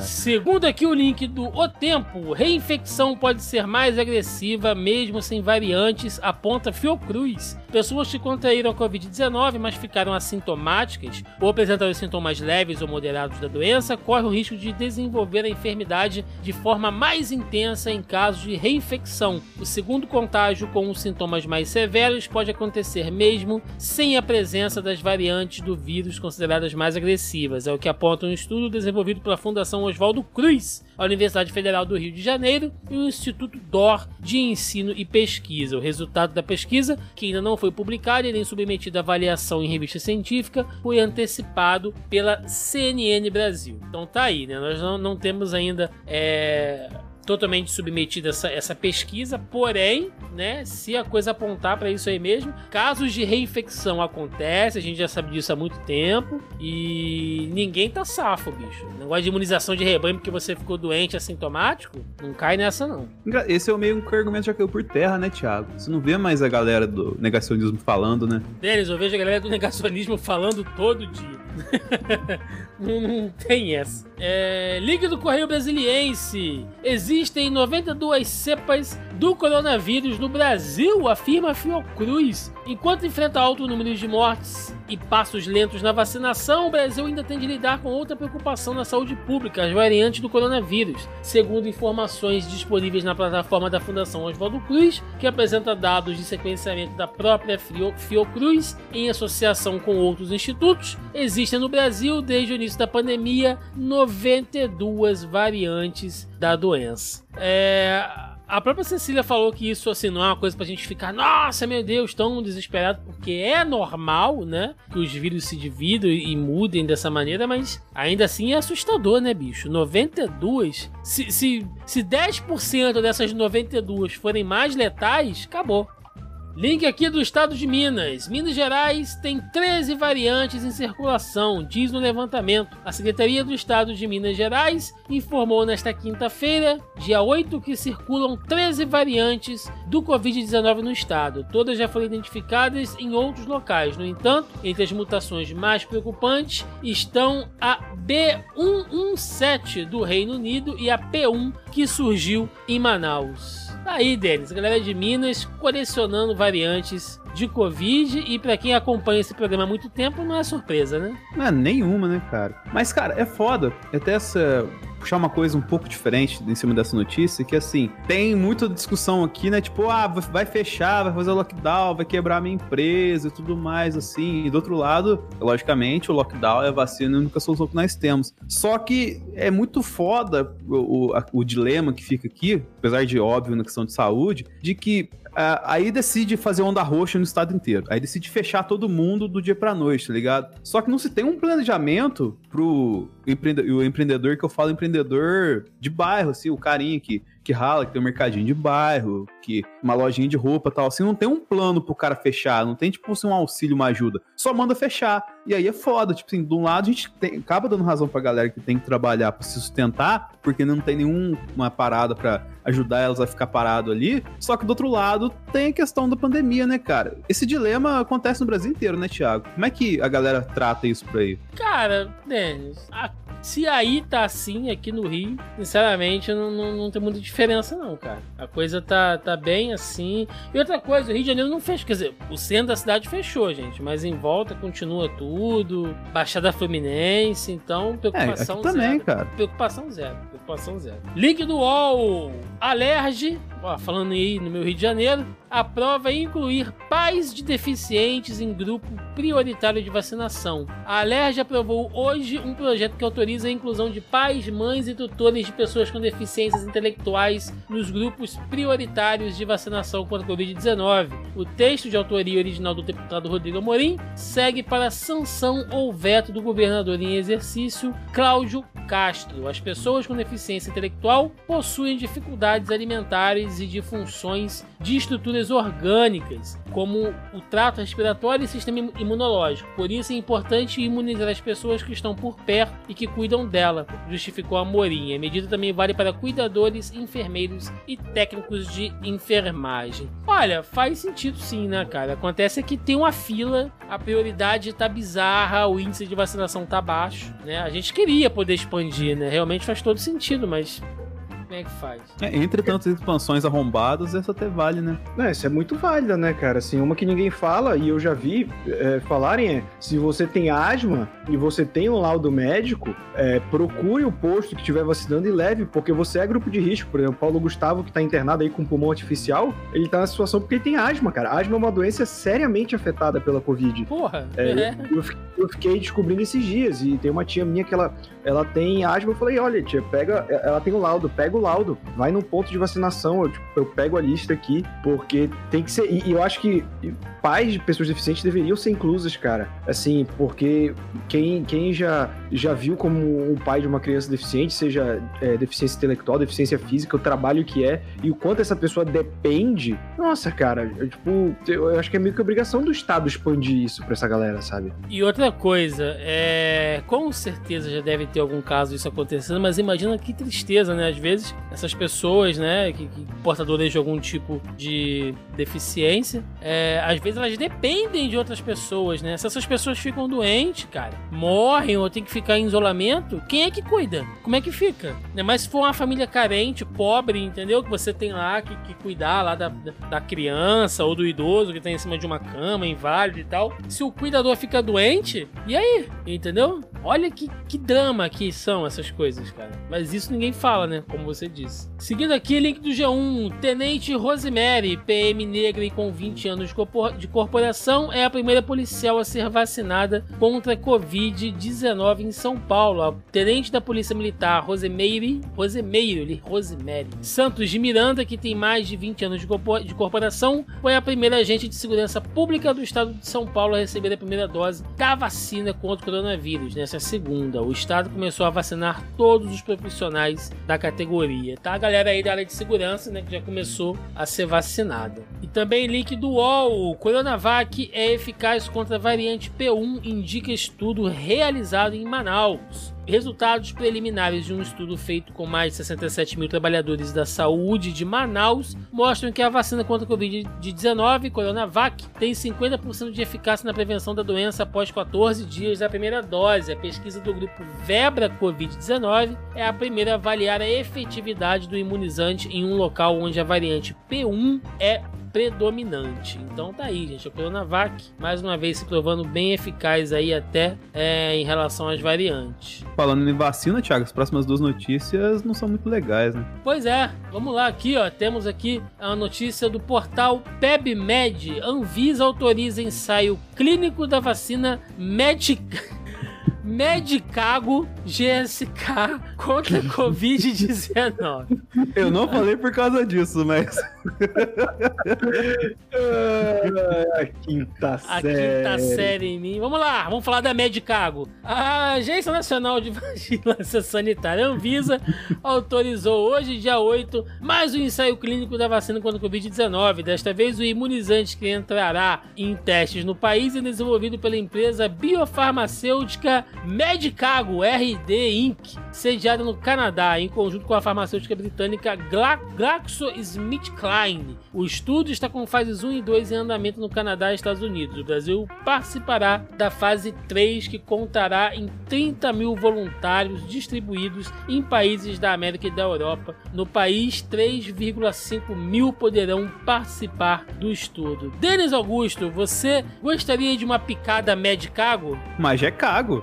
Segundo aqui o link do O Tempo, reinfecção pode ser mais agressiva mesmo sem variantes, aponta Fiocruz. Pessoas que contraíram a Covid-19, mas ficaram assintomáticas ou apresentaram sintomas leves ou moderados da doença, correm o risco de desenvolver a enfermidade de forma mais intensa em casos de reinfecção. O segundo contágio com os sintomas mais severos pode acontecer mesmo sem a presença das variantes do vírus consideradas mais agressivas, é o que aponta um estudo desenvolvido pela Fundação Oswaldo Cruz, a Universidade Federal do Rio de Janeiro e o Instituto DOR de Ensino e Pesquisa. O resultado da pesquisa, que ainda não foi publicado e nem submetido a avaliação em revista científica, foi antecipado pela CNN Brasil. Então tá aí, né? Nós não, não temos ainda é, totalmente submetida essa, essa pesquisa, porém, né, se a coisa apontar para isso aí mesmo, casos de reinfecção acontecem, a gente já sabe disso há muito tempo e ninguém tá safo, bicho. Negócio de imunização de rebanho porque você ficou doente assintomático, não cai nessa não. Esse é o meio que o argumento já caiu por terra, né, Thiago? Você não vê mais a galera do negacionismo falando, né? Denis, eu vejo a galera do negacionismo falando todo dia. não, não, tem essa. É, Liga do Correio Brasiliense. Existem 92 cepas do coronavírus no Brasil, afirma Fiocruz. Enquanto enfrenta alto número de mortes e passos lentos na vacinação, o Brasil ainda tem de lidar com outra preocupação na saúde pública, as variantes do coronavírus. Segundo informações disponíveis na plataforma da Fundação Oswaldo Cruz, que apresenta dados de sequenciamento da própria Fiocruz em associação com outros institutos, existem no Brasil, desde o início da pandemia, 92 variantes da doença. É a própria Cecília falou que isso assim não é uma coisa pra gente ficar, nossa, meu Deus, tão desesperado, porque é normal, né? Que os vírus se dividam e mudem dessa maneira, mas ainda assim é assustador, né, bicho? 92. Se, se, se 10% dessas 92 forem mais letais, acabou. Link aqui do estado de Minas. Minas Gerais tem 13 variantes em circulação, diz no levantamento. A Secretaria do Estado de Minas Gerais informou nesta quinta-feira, dia 8, que circulam 13 variantes do Covid-19 no estado. Todas já foram identificadas em outros locais. No entanto, entre as mutações mais preocupantes estão a B117 do Reino Unido e a P1 que surgiu em Manaus. Tá aí, Denis, a galera de Minas colecionando variantes de Covid e para quem acompanha esse programa há muito tempo não é surpresa, né? Não é nenhuma, né, cara? Mas, cara, é foda. Até essa puxar uma coisa um pouco diferente em cima dessa notícia, que assim, tem muita discussão aqui, né? Tipo, ah, vai fechar, vai fazer lockdown, vai quebrar a minha empresa e tudo mais, assim. E do outro lado, logicamente, o lockdown é a vacina a única solução que nós temos. Só que é muito foda o, o, a, o dilema que fica aqui, apesar de óbvio na questão de saúde, de que Uh, aí decide fazer onda roxa no estado inteiro. Aí decide fechar todo mundo do dia pra noite, tá ligado? Só que não se tem um planejamento pro empreendedor, o empreendedor que eu falo, empreendedor de bairro, assim, o carinha que que rala, que tem um mercadinho de bairro, que uma lojinha de roupa tal, assim, não tem um plano pro cara fechar, não tem, tipo, assim, um auxílio, uma ajuda. Só manda fechar. E aí é foda, tipo assim, de um lado a gente tem, acaba dando razão pra galera que tem que trabalhar pra se sustentar, porque não tem nenhuma parada para ajudar elas a ficar parado ali. Só que do outro lado tem a questão da pandemia, né, cara? Esse dilema acontece no Brasil inteiro, né, Thiago? Como é que a galera trata isso por aí? Cara, Denis, a se aí tá assim aqui no Rio, sinceramente, não, não, não, tem muita diferença, não, cara. A coisa tá, tá bem assim. E outra coisa, o Rio de Janeiro não fechou. Quer dizer, o centro da cidade fechou, gente. Mas em volta continua tudo. Baixada Fluminense, então preocupação é, também, zero. cara. Preocupação zero. Preocupação zero. Link do UOL. Alerge ó, falando aí no meu Rio de Janeiro, aprova incluir pais de deficientes em grupo prioritário de vacinação. A Alerj aprovou hoje um projeto que autoriza a inclusão de pais, mães e tutores de pessoas com deficiências intelectuais nos grupos prioritários de vacinação contra a Covid-19. O texto de autoria original do deputado Rodrigo Amorim segue para sanção ou veto do governador em exercício Cláudio Castro. As pessoas com deficiência intelectual possuem dificuldades alimentares e de funções de estruturas orgânicas, como o trato respiratório e sistema imunológico. Por isso é importante imunizar as pessoas que estão por perto e que cuidam dela, justificou a Morim. A medida também vale para cuidadores, enfermeiros e técnicos de enfermagem. Olha, faz sentido sim, né, cara? Acontece que tem uma fila, a prioridade tá bizarra, o índice de vacinação tá baixo, né? A gente queria poder expandir, né? Realmente faz todo sentido, mas como é que faz? É, entre tantas expansões arrombadas, essa até vale, né? É, isso é muito válida, né, cara? Assim, uma que ninguém fala, e eu já vi é, falarem é, se você tem asma e você tem um laudo médico, é, procure o posto que estiver vacinando e leve, porque você é grupo de risco. Por exemplo, Paulo Gustavo, que tá internado aí com pulmão artificial, ele tá na situação porque ele tem asma, cara. Asma é uma doença seriamente afetada pela Covid. Porra! É, é. Eu, eu, fiquei descobrindo esses dias, e tem uma tia minha que ela, ela tem asma, eu falei, olha, tia, pega, ela tem o laudo, pega laudo, vai no ponto de vacinação, eu, tipo, eu pego a lista aqui, porque tem que ser. E, e, eu acho que pais de pessoas deficientes deveriam ser inclusas, cara. Assim, porque quem, quem já, já viu como um pai de uma criança deficiente, seja é, deficiência intelectual, deficiência física, o trabalho que é e o quanto essa pessoa depende, nossa, cara, eu, tipo, eu acho que é meio que obrigação do Estado expandir isso pra essa galera, sabe? E outra coisa, é. Com certeza já deve ter algum caso isso acontecendo, mas imagina que tristeza, né? Às vezes essas pessoas, né, que, que de algum tipo de deficiência, é, às elas dependem de outras pessoas, né? Se essas pessoas ficam doentes, cara, morrem ou tem que ficar em isolamento, quem é que cuida? Como é que fica? Né? Mas se for uma família carente, pobre, entendeu? Que você tem lá que, que cuidar lá da, da criança ou do idoso que tá em cima de uma cama, inválido e tal. Se o cuidador fica doente, e aí? Entendeu? Olha que, que drama que são essas coisas, cara. Mas isso ninguém fala, né? Como você disse. Seguindo aqui, link do G1. Tenente Rosemary, PM negra e com 20 anos de corporação, é a primeira policial a ser vacinada contra a Covid-19 em São Paulo. A tenente da Polícia Militar, Rosemary, Rosemary, Rosemary Santos de Miranda, que tem mais de 20 anos de corporação, foi a primeira agente de segurança pública do estado de São Paulo a receber a primeira dose da vacina contra o coronavírus, essa é segunda. O Estado começou a vacinar todos os profissionais da categoria. Tá a galera aí da área de segurança, né, que já começou a ser vacinada. E também link do UOL. Coronavac é eficaz contra a variante P1, indica estudo realizado em Manaus. Resultados preliminares de um estudo feito com mais de 67 mil trabalhadores da saúde de Manaus mostram que a vacina contra a Covid-19, Coronavac, tem 50% de eficácia na prevenção da doença após 14 dias da primeira dose. A pesquisa do grupo Vebra Covid-19 é a primeira a avaliar a efetividade do imunizante em um local onde a variante P1 é predominante. Então tá aí, gente. A Coronavac, mais uma vez, se provando bem eficaz aí até é, em relação às variantes. Falando em vacina, Thiago, as próximas duas notícias não são muito legais, né? Pois é, vamos lá aqui, ó. Temos aqui a notícia do portal PebMed. Anvisa autoriza ensaio clínico da vacina Medic... Medicago GSK contra Covid-19. Eu não falei por causa disso, mas. a quinta série. A quinta série em mim. Vamos lá, vamos falar da Medicago. A Agência Nacional de Vigilância Sanitária, Anvisa, autorizou hoje, dia 8, mais um ensaio clínico da vacina contra o Covid-19. Desta vez, o imunizante que entrará em testes no país é desenvolvido pela empresa biofarmacêutica Medicago RD Inc., sediada no Canadá, em conjunto com a farmacêutica britânica GlaxoSmithKline. O estudo está com fases 1 e 2 em andamento no Canadá e Estados Unidos. O Brasil participará da fase 3, que contará em 30 mil voluntários distribuídos em países da América e da Europa. No país, 3,5 mil poderão participar do estudo. Denis Augusto, você gostaria de uma picada Medicago? Mas é cago.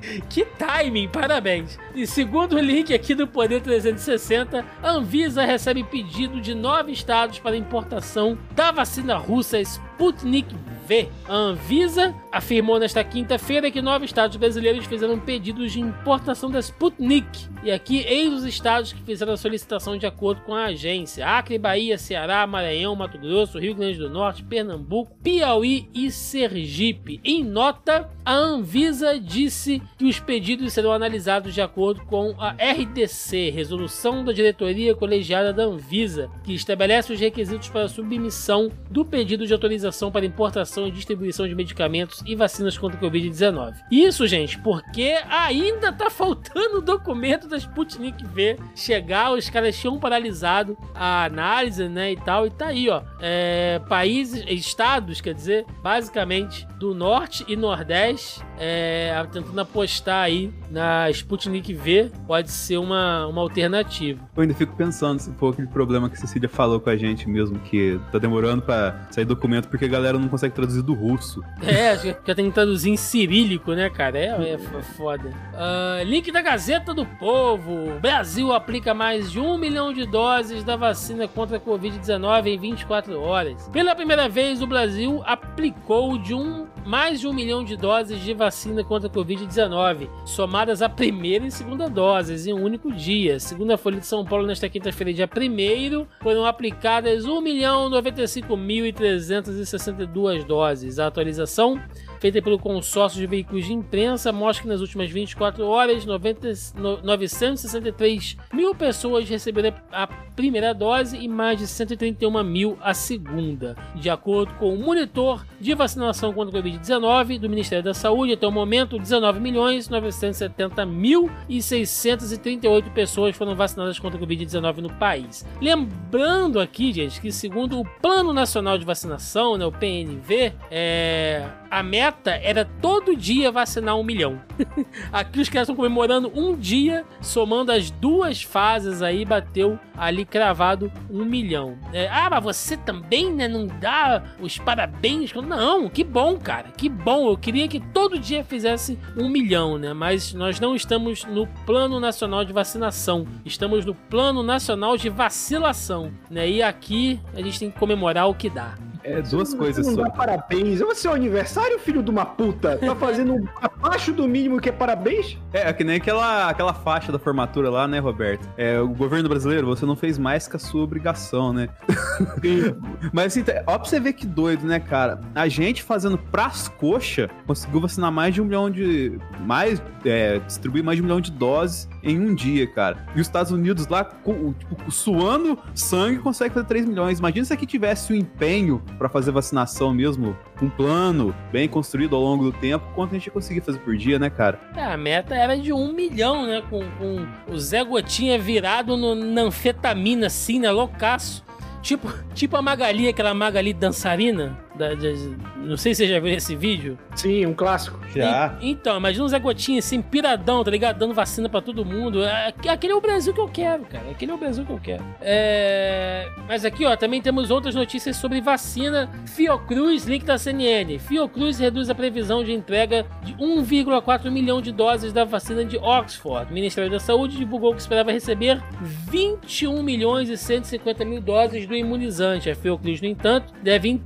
que timing, parabéns. E segundo o link aqui do Poder 360, a Anvisa recebe pedido de nove estados para importação da vacina russa Sputnik V. A Anvisa afirmou nesta quinta-feira que nove estados brasileiros fizeram pedidos de importação da Sputnik. E aqui, eis os estados que fizeram a solicitação de acordo com a agência: Acre, Bahia, Ceará, Maranhão, Mato Grosso, Rio Grande do Norte, Pernambuco, Piauí e Sergipe. Em nota, a Anvisa disse que os pedidos serão analisados de acordo com a RDC, Resolução da Diretoria Colegiada da Anvisa, que estabelece os requisitos para a submissão do pedido de autorização para importação e distribuição de medicamentos e vacinas contra a Covid-19. Isso, gente, porque ainda tá faltando o documento da Sputnik V chegar, os caras tinham paralisado a análise, né, e tal, e tá aí, ó. É, países, estados, quer dizer, basicamente do norte e nordeste, é, tentando apostar aí na Sputnik V, pode ser uma, uma alternativa. Eu ainda fico pensando se for aquele problema que a Cecília falou com a gente mesmo, que tá demorando para sair documento porque a galera não consegue traduzir do russo. É, já tem que traduzir em cirílico, né, cara? É, é foda. Uh, link da Gazeta do Povo. Brasil aplica mais de um milhão de doses da vacina contra a Covid-19 em 24 horas. Pela primeira vez, o Brasil aplicou de um, mais de um milhão de doses de vacina contra a Covid-19, somadas a primeira e segunda doses em um único dia. Segundo a Folha de São Paulo, nesta quinta-feira, dia 1 foram aplicadas 1.095.362 doses. A atualização feita pelo consórcio de veículos de imprensa mostra que nas últimas 24 horas, 90, 963 mil pessoas receberam a primeira dose e mais de 131 mil a segunda. De acordo com o monitor de vacinação contra a Covid-19 do Ministério da Saúde, até o momento, 19 milhões 970 mil e 638 pessoas foram vacinadas contra a Covid-19 no país. Lembrando aqui, gente, que segundo o Plano Nacional de Vacinação, né, o PNV, é, a meta era todo dia vacinar um milhão. Aqui os caras estão comemorando um dia, somando as duas fases aí, bateu ali cravado um milhão. É, ah, mas você também, né? Não dá os parabéns? Não, que bom, cara, que bom. Eu queria que todo dia fizesse um milhão, né? Mas nós não estamos no Plano Nacional de Vacinação, estamos no Plano Nacional de Vacilação, né? E aqui a gente tem que comemorar o que dá. É duas coisas não só. Dá parabéns. É o seu aniversário, filho de uma puta. Tá fazendo abaixo do mínimo que é parabéns? É, é que nem aquela, aquela faixa da formatura lá, né, Roberto? É, o governo brasileiro, você não fez mais que a sua obrigação, né? Mas assim, ó pra você ver que doido, né, cara? A gente fazendo pras coxas conseguiu vacinar mais de um milhão de. Mais. É, distribuir mais de um milhão de doses em um dia, cara. E os Estados Unidos lá, tipo, suando sangue, consegue fazer 3 milhões. Imagina se aqui tivesse o empenho para fazer vacinação mesmo, um plano bem construído ao longo do tempo, quanto a gente ia conseguir fazer por dia, né, cara? É, a meta era de um milhão, né? Com, com o Zé Gotinha virado no, na anfetamina, assim, né? Loucaço. Tipo, tipo a Magali, aquela Magali dançarina. Da, de, não sei se você já viu esse vídeo. Sim, um clássico. Já. E, então, imagina um Zé Gotinha assim, piradão, tá ligado? Dando vacina pra todo mundo. É, aquele é o Brasil que eu quero, cara. Aquele é o Brasil que eu quero. É... Mas aqui, ó, também temos outras notícias sobre vacina. Fiocruz, link da CNN. Fiocruz reduz a previsão de entrega de 1,4 milhão de doses da vacina de Oxford. O Ministério da Saúde divulgou que esperava receber 21 milhões e 150 mil doses do imunizante. A Fiocruz, no entanto, deve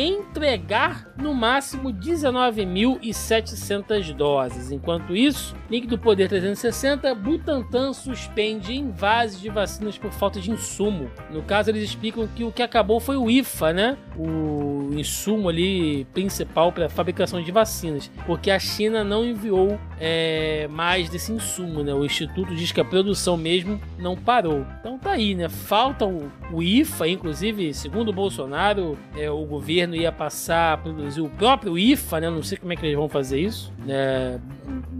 entregar no máximo 19.700 doses. Enquanto isso, link do Poder 360, Butantan suspende invase de vacinas por falta de insumo. No caso, eles explicam que o que acabou foi o IFA, né? O insumo ali principal para fabricação de vacinas, porque a China não enviou é, mais desse insumo, né? O Instituto diz que a produção mesmo não parou. Então tá aí, né? Falta o, o IFA, inclusive, segundo o Bolsonaro, é, o governo ia passar a produzir o próprio IFA, né? Não sei como é que eles vão fazer isso. É,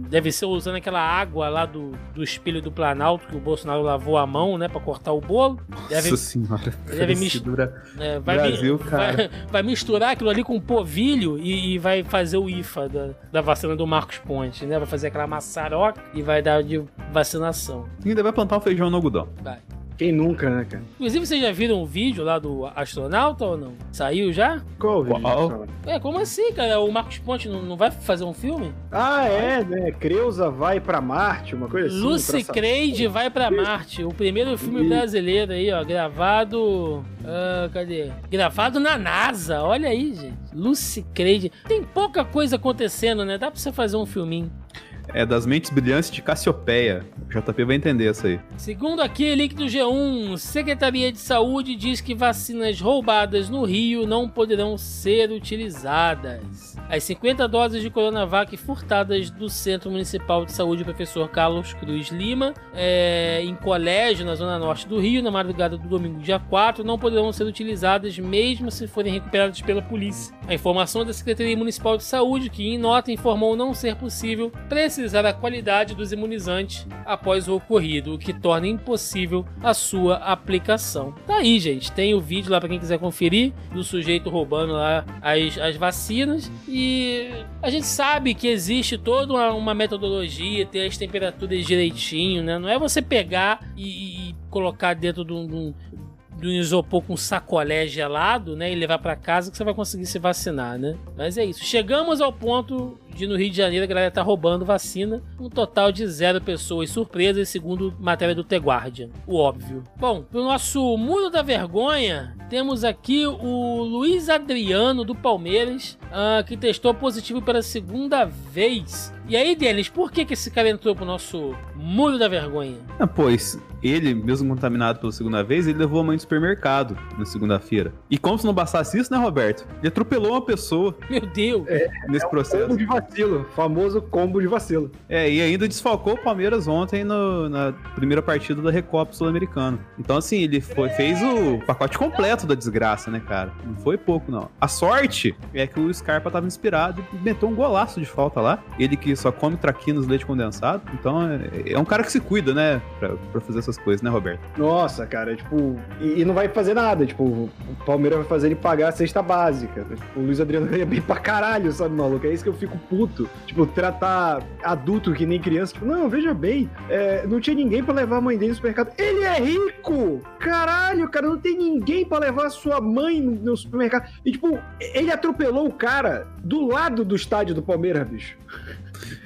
deve ser usando aquela água lá do, do espelho do Planalto que o Bolsonaro lavou a mão, né, para cortar o bolo. Deve, Nossa senhora. Deve misturar. É, vai, Brasil, mi cara. Vai, vai, misturar aquilo ali com povilho e, e vai fazer o IFA da, da, vacina do Marcos Ponte, né? Vai fazer aquela maçaroca e vai dar de vacinação. E ainda vai plantar o feijão no algodão. Vai. Quem nunca, né, cara? Inclusive, vocês já viram um vídeo lá do astronauta ou não? Saiu já? Qual vídeo? Qual? É, como assim, cara? O Marcos Ponte não, não vai fazer um filme? Ah, é, né? Creuza vai pra Marte, uma coisa assim. Lucy Creed vai pra Marte. O primeiro filme brasileiro aí, ó, gravado... Uh, cadê? Gravado na NASA, olha aí, gente. Lucy Creed. Tem pouca coisa acontecendo, né? Dá pra você fazer um filminho. É das mentes brilhantes de Cassiopeia. O JP vai entender isso aí. Segundo aqui, link do G1, Secretaria de Saúde diz que vacinas roubadas no Rio não poderão ser utilizadas. As 50 doses de Coronavac furtadas do Centro Municipal de Saúde Professor Carlos Cruz Lima, é, em colégio na zona norte do Rio, na madrugada do domingo, dia 4, não poderão ser utilizadas mesmo se forem recuperadas pela polícia. A informação da Secretaria Municipal de Saúde, que em nota informou não ser possível precisar a qualidade dos imunizantes após o ocorrido, o que torna impossível a sua aplicação. Tá aí, gente. Tem o vídeo lá para quem quiser conferir do sujeito roubando lá as, as vacinas e a gente sabe que existe toda uma, uma metodologia, ter as temperaturas direitinho, né? Não é você pegar e, e colocar dentro de um, do isopor com sacolé gelado, né, e levar para casa que você vai conseguir se vacinar, né? Mas é isso. Chegamos ao ponto de no Rio de Janeiro a galera tá roubando vacina, um total de zero pessoas surpresas, segundo matéria do The Guardian. O óbvio. Bom, pro nosso Muro da Vergonha, temos aqui o Luiz Adriano do Palmeiras, uh, que testou positivo pela segunda vez. E aí, Denis, por que, que esse cara entrou pro nosso Muro da Vergonha? Ah, pois, ele, mesmo contaminado pela segunda vez, ele levou a mãe do supermercado na segunda-feira. E como se não bastasse isso, né, Roberto? Ele atropelou uma pessoa. Meu Deus! É, nesse é processo. Um de vacilo, famoso combo de vacilo. É, e ainda desfalcou o Palmeiras ontem no, na primeira partida da Recopa Sul-Americana. Então, assim, ele foi, fez o pacote completo da desgraça, né, cara? Não foi pouco, não. A sorte é que o Scarpa tava inspirado e meteu um golaço de falta lá. Ele que só come traquinas leite condensado. Então, é, é um cara que se cuida, né, pra, pra fazer essas coisas, né, Roberto? Nossa, cara, tipo, e, e, não vai fazer nada. Tipo, o Palmeiras vai fazer ele pagar a cesta básica. Tipo, o Luiz Adriano ganha bem pra caralho, sabe, maluco? É isso que eu fico puto. Tipo, tratar adulto que nem criança. Tipo, não, veja bem, é, não tinha ninguém pra levar a mãe dele no supermercado. Ele é rico! Caralho, cara, não tem ninguém pra levar sua mãe no supermercado. E, tipo, ele atropelou o cara do lado do estádio do Palmeiras, bicho.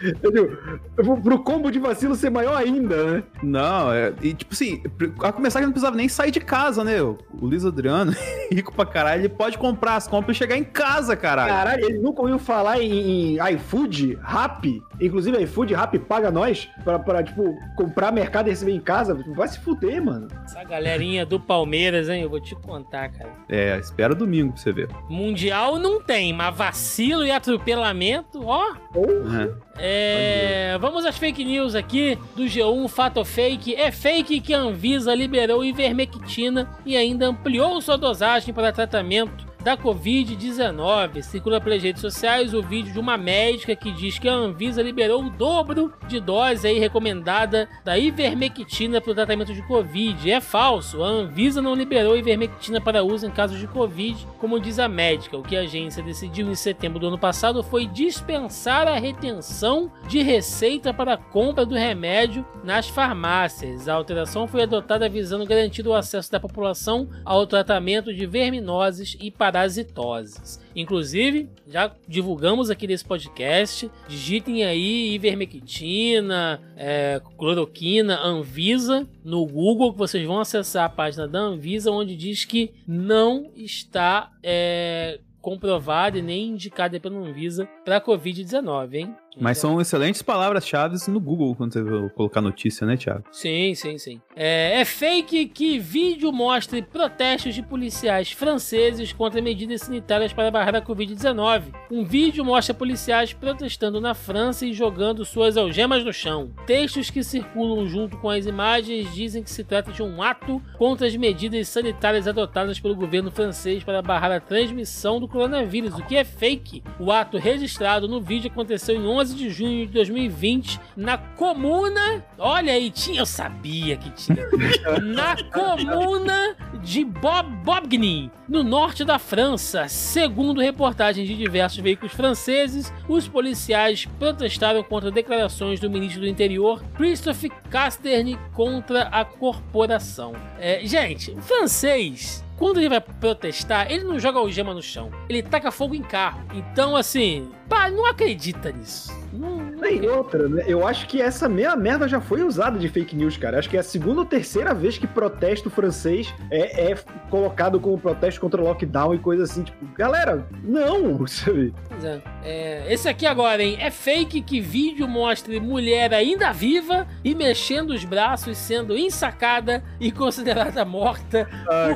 Entendeu? Pro combo de vacilo ser maior ainda, né? Não, é, e tipo assim, a começar que não precisava nem sair de casa, né? O Luiz Adriano, rico pra caralho, ele pode comprar as compras e chegar em casa, caralho. Caralho, ele nunca ouviu falar em, em iFood, Rap, inclusive iFood, Rap paga nós pra, pra, tipo, comprar mercado e receber em casa. Vai se fuder, mano. Essa galerinha do Palmeiras, hein? Eu vou te contar, cara. É, espera domingo pra você ver. Mundial não tem, mas vacilo e atropelamento, ó. Uhum. É, vamos às fake news aqui do G1 Fato Fake. É fake que a Anvisa liberou ivermectina e ainda ampliou sua dosagem para tratamento da Covid-19. Circula pelas redes sociais o vídeo de uma médica que diz que a Anvisa liberou o dobro de dose aí recomendada da ivermectina para o tratamento de Covid. É falso, a Anvisa não liberou ivermectina para uso em casos de Covid, como diz a médica. O que a agência decidiu em setembro do ano passado foi dispensar a retenção de receita para a compra do remédio nas farmácias. A alteração foi adotada visando garantir o acesso da população ao tratamento de verminoses e para parasitoses. Inclusive, já divulgamos aqui nesse podcast. Digitem aí ivermectina, é, cloroquina, Anvisa no Google, que vocês vão acessar a página da Anvisa, onde diz que não está. É, comprovada e nem indicada pela Anvisa para Covid-19, hein? Mas são excelentes palavras-chave no Google quando você colocar notícia, né, Thiago? Sim, sim, sim. É, é, fake que vídeo mostre protestos de policiais franceses contra medidas sanitárias para barrar a Covid-19. Um vídeo mostra policiais protestando na França e jogando suas algemas no chão. Textos que circulam junto com as imagens dizem que se trata de um ato contra as medidas sanitárias adotadas pelo governo francês para barrar a transmissão do coronavírus, o que é fake. O ato registrado no vídeo aconteceu em 11 12 de junho de 2020, na comuna. Olha aí, tinha, eu sabia que tinha. na comuna de Bob, Bobigny, no norte da França. Segundo reportagens de diversos veículos franceses, os policiais protestaram contra declarações do ministro do Interior, Christophe Castaner, contra a corporação. É, gente, francês quando ele vai protestar, ele não joga algema no chão. Ele taca fogo em carro. Então, assim, pá, não acredita nisso. Não, Tem outra, né? Eu acho que essa meia merda já foi usada de fake news, cara. Acho que é a segunda ou terceira vez que protesto francês é, é colocado como protesto contra o lockdown e coisa assim. Tipo, galera, não, sabe? É. É, esse aqui agora, hein? É fake que vídeo mostre mulher ainda viva e mexendo os braços, sendo ensacada e considerada morta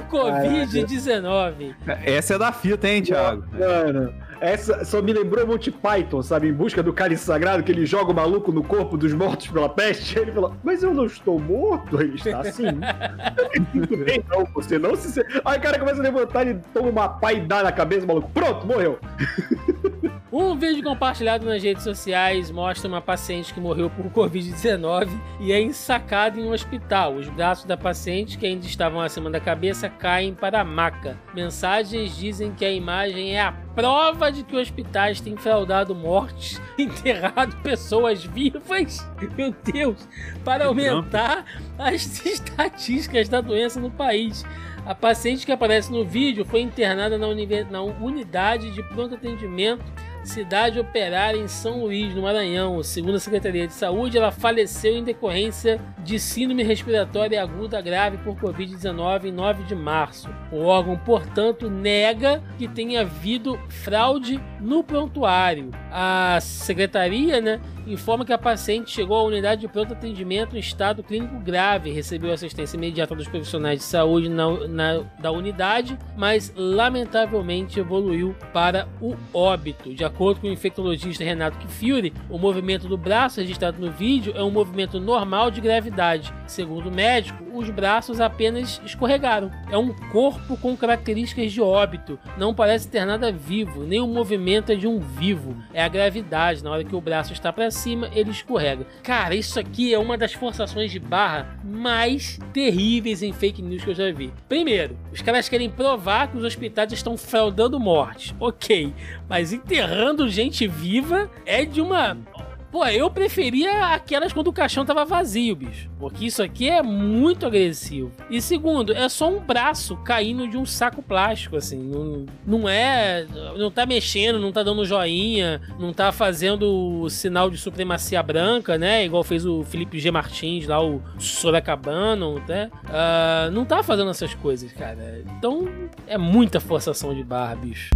por Covid-19. Essa é da fita, hein, Thiago? Mano. Essa só me lembrou Monty Python, sabe? Em busca do cálice sagrado, que ele joga o maluco no corpo dos mortos pela peste. Ele fala, mas eu não estou morto. Ele está assim. Tudo bem, não, você não se. Aí o cara começa a levantar e toma uma paidada na cabeça, maluco. Pronto, morreu. Um vídeo compartilhado nas redes sociais mostra uma paciente que morreu por Covid-19 e é ensacada em um hospital. Os braços da paciente, que ainda estavam acima da cabeça, caem para a maca. Mensagens dizem que a imagem é a prova de que hospitais têm fraudado mortes, enterrado pessoas vivas, meu Deus, para aumentar as estatísticas da doença no país. A paciente que aparece no vídeo foi internada na, na unidade de pronto atendimento cidade operária em São Luís, no Maranhão. Segundo a Secretaria de Saúde, ela faleceu em decorrência de síndrome respiratória aguda grave por Covid-19 em 9 de março. O órgão, portanto, nega que tenha havido fraude no prontuário. A secretaria né, informa que a paciente chegou à unidade de pronto atendimento em estado clínico grave, recebeu assistência imediata dos profissionais de saúde na, na, da unidade, mas lamentavelmente evoluiu para o óbito. De acordo com o infectologista Renato Kifuri, o movimento do braço registrado no vídeo é um movimento normal de gravidade. Segundo o médico, os braços apenas escorregaram. É um corpo com características de óbito, não parece ter nada vivo, nem o movimento é de um vivo. É a gravidade, na hora que o braço está para cima, ele escorrega. Cara, isso aqui é uma das forçações de barra mais terríveis em fake news que eu já vi. Primeiro, os caras querem provar que os hospitais estão fraudando mortes. Ok, mas enterrando gente viva é de uma Pô, eu preferia aquelas quando o caixão tava vazio, bicho. Porque isso aqui é muito agressivo. E segundo, é só um braço caindo de um saco plástico, assim. Não, não é. Não tá mexendo, não tá dando joinha, não tá fazendo o sinal de supremacia branca, né? Igual fez o Felipe G. Martins lá, o Soracabano, né? Uh, não tá fazendo essas coisas, cara. Então é muita forçação de barra, bicho.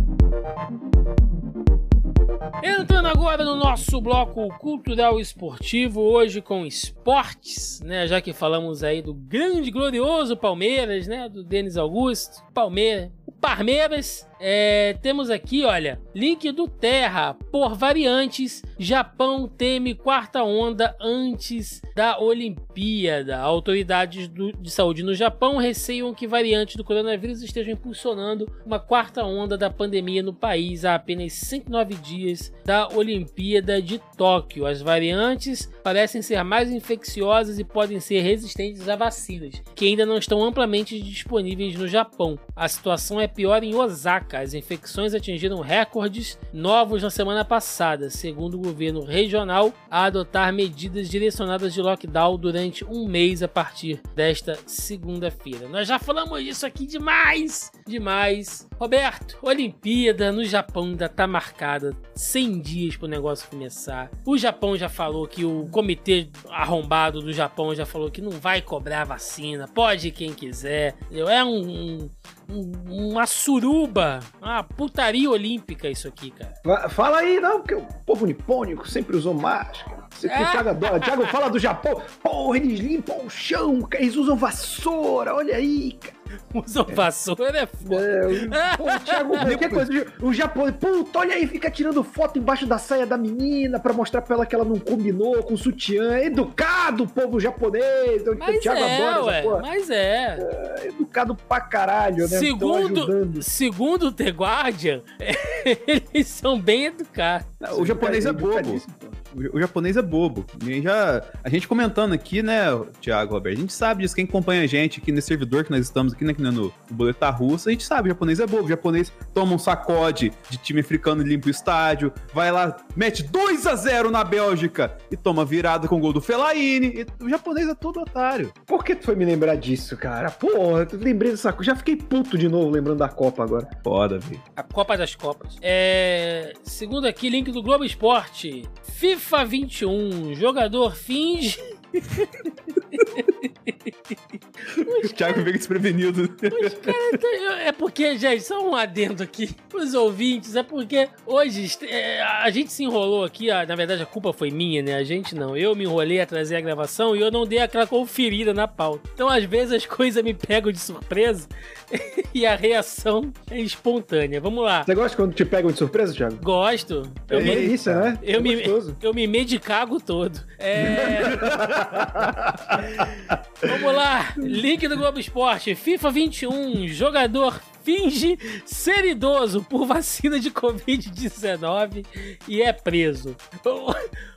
Entrando agora no nosso bloco cultural esportivo, hoje com esportes, né? Já que falamos aí do grande, glorioso Palmeiras, né? Do Denis Augusto. Palmeiras, o Palmeiras é, temos aqui, olha, link do Terra. Por variantes, Japão teme quarta onda antes da Olimpíada. Autoridades do, de saúde no Japão receiam que variantes do coronavírus estejam impulsionando uma quarta onda da pandemia no país há apenas 109 dias da Olimpíada de Tóquio. As variantes parecem ser mais infecciosas e podem ser resistentes a vacinas, que ainda não estão amplamente disponíveis no Japão. A situação é pior em Osaka as infecções atingiram recordes novos na semana passada, segundo o governo regional, a adotar medidas direcionadas de lockdown durante um mês a partir desta segunda-feira. Nós já falamos disso aqui demais, demais. Roberto, Olimpíada no Japão ainda está marcada 100 dias para o negócio começar. O Japão já falou que o comitê arrombado do Japão já falou que não vai cobrar vacina, pode quem quiser. É um um, uma suruba, uma putaria olímpica isso aqui, cara. Fala aí, não, porque o povo nipônico sempre usou máscara. Você é. Thiago adora. Thiago fala do Japão. Porra, eles limpam o chão, eles usam vassoura, olha aí, cara. Usam vassoura é foda. É, pô, Thiago, qualquer coisa. O japonês, puta, olha aí, fica tirando foto embaixo da saia da menina pra mostrar pra ela que ela não combinou com o sutiã. Educado, povo japonês. Mas o Thiago é, adora ué, essa Mas é. é. Educado pra caralho, né? Segundo, segundo o The Guardian, eles são bem educados. O japonês é, é bobo. O, japonês é bobo. E já, a gente comentando aqui, né, Thiago Roberto, a gente sabe disso. Quem acompanha a gente aqui nesse servidor que nós estamos aqui, né, no, no Boleta Russa, a gente sabe, o japonês é bobo. O japonês toma um sacode de time africano e limpa o estádio, vai lá, mete 2 a 0 na Bélgica e toma virada com o gol do Fellaini. o japonês é todo otário. Por que tu foi me lembrar disso, cara? Porra, eu lembrei dessa coisa. Já fiquei puto de novo lembrando da Copa agora. Foda, velho. A Copa das Copas. É... Segundo aqui, link do Globo Esporte. FIFA 21, jogador finge. O Thiago veio desprevenido. Tá- é porque, gente, só um adendo aqui pros ouvintes. É porque hoje é, a gente se enrolou aqui. Na verdade, a culpa foi minha, né? A gente não. Eu me enrolei a trazer a gravação e eu não dei aquela conferida na pauta. Então, às vezes, as coisas me pegam de surpresa e a reação é espontânea. Vamos lá. Você gosta quando te pegam de surpresa, Thiago? Gosto. Eu é me, isso, né? Eu, é me, eu me medicago todo. É. Vamos lá, link do Globo Esporte. FIFA 21, jogador finge ser idoso por vacina de Covid-19 e é preso.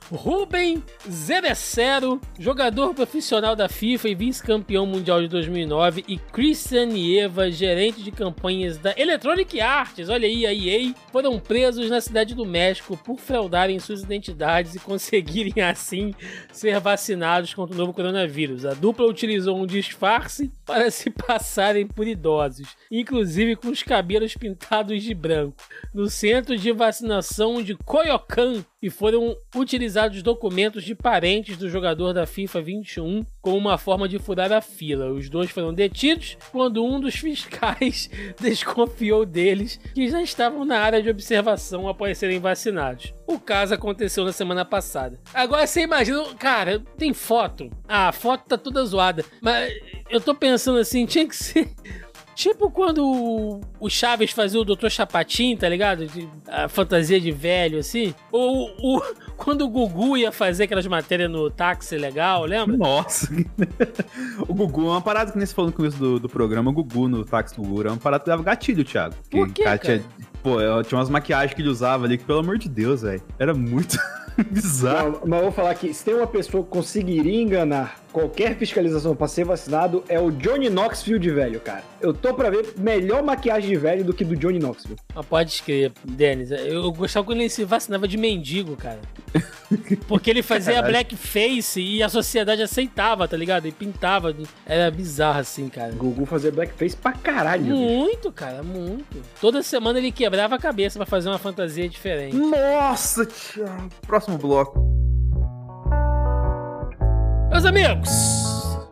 Rubem Zebecero, jogador profissional da FIFA e vice-campeão mundial de 2009, e Christian Nieva, gerente de campanhas da Electronic Arts, olha aí, a EA, foram presos na cidade do México por fraudarem suas identidades e conseguirem assim ser vacinados contra o novo coronavírus. A dupla utilizou um disfarce para se passarem por idosos, inclusive com os cabelos pintados de branco, no centro de vacinação de Coyoacán, e foram utilizados documentos de parentes do jogador da FIFA 21 como uma forma de furar a fila. Os dois foram detidos quando um dos fiscais desconfiou deles que já estavam na área de observação após serem vacinados. O caso aconteceu na semana passada. Agora você imagina, cara, tem foto. Ah, a foto tá toda zoada, mas eu tô pensando assim, tinha que ser Tipo quando o Chaves fazia o Dr. Chapatin, tá ligado? De, a fantasia de velho, assim. Ou o, quando o Gugu ia fazer aquelas matérias no táxi legal, lembra? Nossa. o Gugu é uma parada que nem se falou no começo do, do programa. O Gugu no táxi do Gugu é uma parada que dava gatilho, Thiago. Por quê, cara? Tinha, pô, tinha umas maquiagens que ele usava ali que, pelo amor de Deus, velho. Era muito bizarro. Não, mas eu vou falar que se tem uma pessoa que conseguiria enganar qualquer fiscalização pra ser vacinado é o Johnny Knoxville velho, cara. Eu tô pra ver melhor maquiagem de velho do que do Johnny Knoxville. Ah, pode escrever, Denis. Eu gostava quando ele se vacinava de mendigo, cara. Porque ele fazia blackface e a sociedade aceitava, tá ligado? E pintava. Era bizarro assim, cara. Gugu fazia blackface pra caralho. Muito, cara, muito. Toda semana ele quebrava a cabeça para fazer uma fantasia diferente. Nossa, Thiago. Próximo bloco. Meus amigos,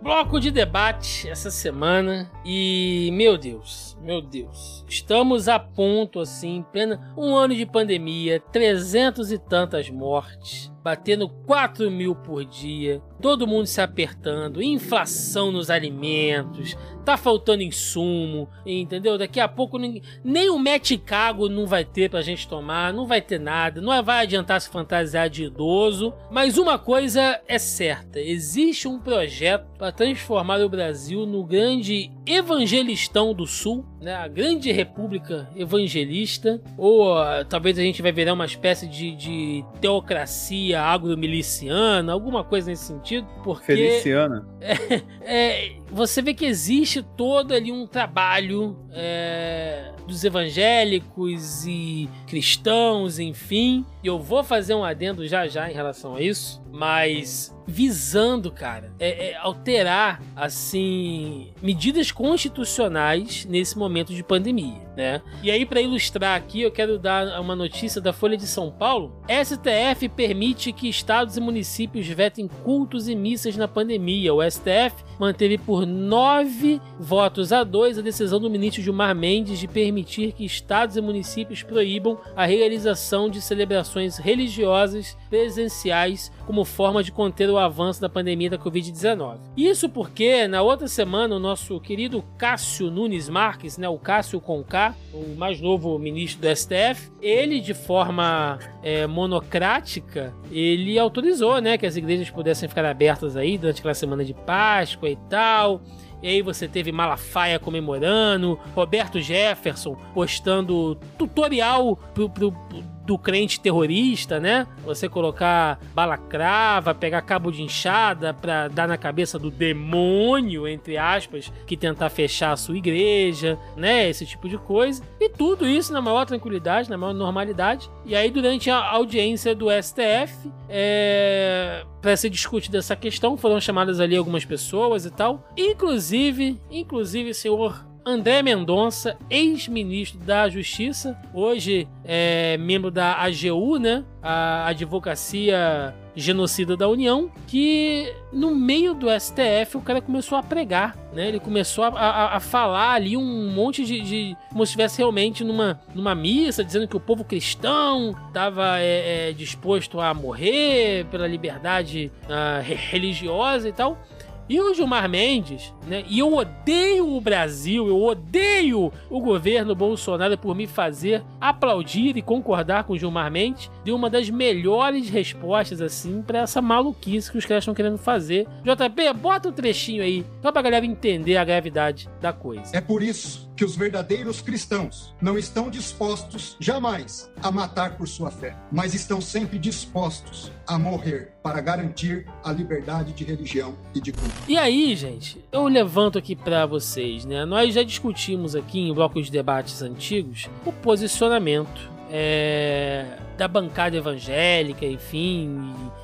bloco de debate essa semana e, meu Deus, meu Deus, estamos a ponto, assim, plena um ano de pandemia, trezentos e tantas mortes, batendo 4 mil por dia, todo mundo se apertando, inflação nos alimentos, tá faltando insumo, entendeu? Daqui a pouco nem, nem o Meticago não vai ter pra gente tomar, não vai ter nada, não vai adiantar se fantasiar de idoso, mas uma coisa é certa, existe um projeto para transformar o Brasil no grande evangelistão do Sul, né? A grande república evangelista, ou uh, talvez a gente vai virar uma espécie de, de teocracia agromiliciana, alguma coisa nesse sentido, porque... Feliciana. É, é, você vê que existe todo ali um trabalho é, dos evangélicos e cristãos, enfim. E eu vou fazer um adendo já já em relação a isso, mas visando, cara, é, é alterar assim medidas constitucionais nesse momento de pandemia. né? E aí, para ilustrar aqui, eu quero dar uma notícia da Folha de São Paulo. STF permite que estados e municípios vetem cultos e missas na pandemia. O STF manteve por nove votos a dois a decisão do ministro Gilmar Mendes de permitir que estados e municípios proíbam a realização de celebrações religiosas presenciais como forma de conter o avanço da pandemia da Covid-19. Isso porque, na outra semana, o nosso querido Cássio Nunes Marques, né, o Cássio Conká, o mais novo ministro do STF, ele, de forma é, monocrática, ele autorizou né, que as igrejas pudessem ficar abertas aí durante aquela semana de Páscoa e tal. E aí você teve Malafaia comemorando, Roberto Jefferson postando tutorial pro, pro, do crente terrorista, né? Você colocar balacrava, pegar cabo de enxada para dar na cabeça do demônio, entre aspas, que tentar fechar a sua igreja, né? Esse tipo de coisa. E tudo isso na maior tranquilidade, na maior normalidade. E aí, durante a audiência do STF, é... para ser discutida essa questão, foram chamadas ali algumas pessoas e tal. Inclusive, inclusive, senhor André Mendonça, ex-ministro da Justiça, hoje é membro da AGU, né? A Advocacia Genocida da União, que no meio do STF o cara começou a pregar, né? Ele começou a, a, a falar ali um monte de, de, como se estivesse realmente numa, numa missa, dizendo que o povo cristão estava é, é, disposto a morrer pela liberdade uh, religiosa e tal. E o Gilmar Mendes, né? E eu odeio o Brasil, eu odeio o governo Bolsonaro por me fazer aplaudir e concordar com o Gilmar Mendes. Deu uma das melhores respostas, assim, para essa maluquice que os caras estão querendo fazer. JP, bota um trechinho aí, só pra galera entender a gravidade da coisa. É por isso que os verdadeiros cristãos não estão dispostos jamais a matar por sua fé, mas estão sempre dispostos a morrer para garantir a liberdade de religião e de culto. E aí, gente, eu levanto aqui para vocês, né? Nós já discutimos aqui em blocos de debates antigos o posicionamento é, da bancada evangélica, enfim,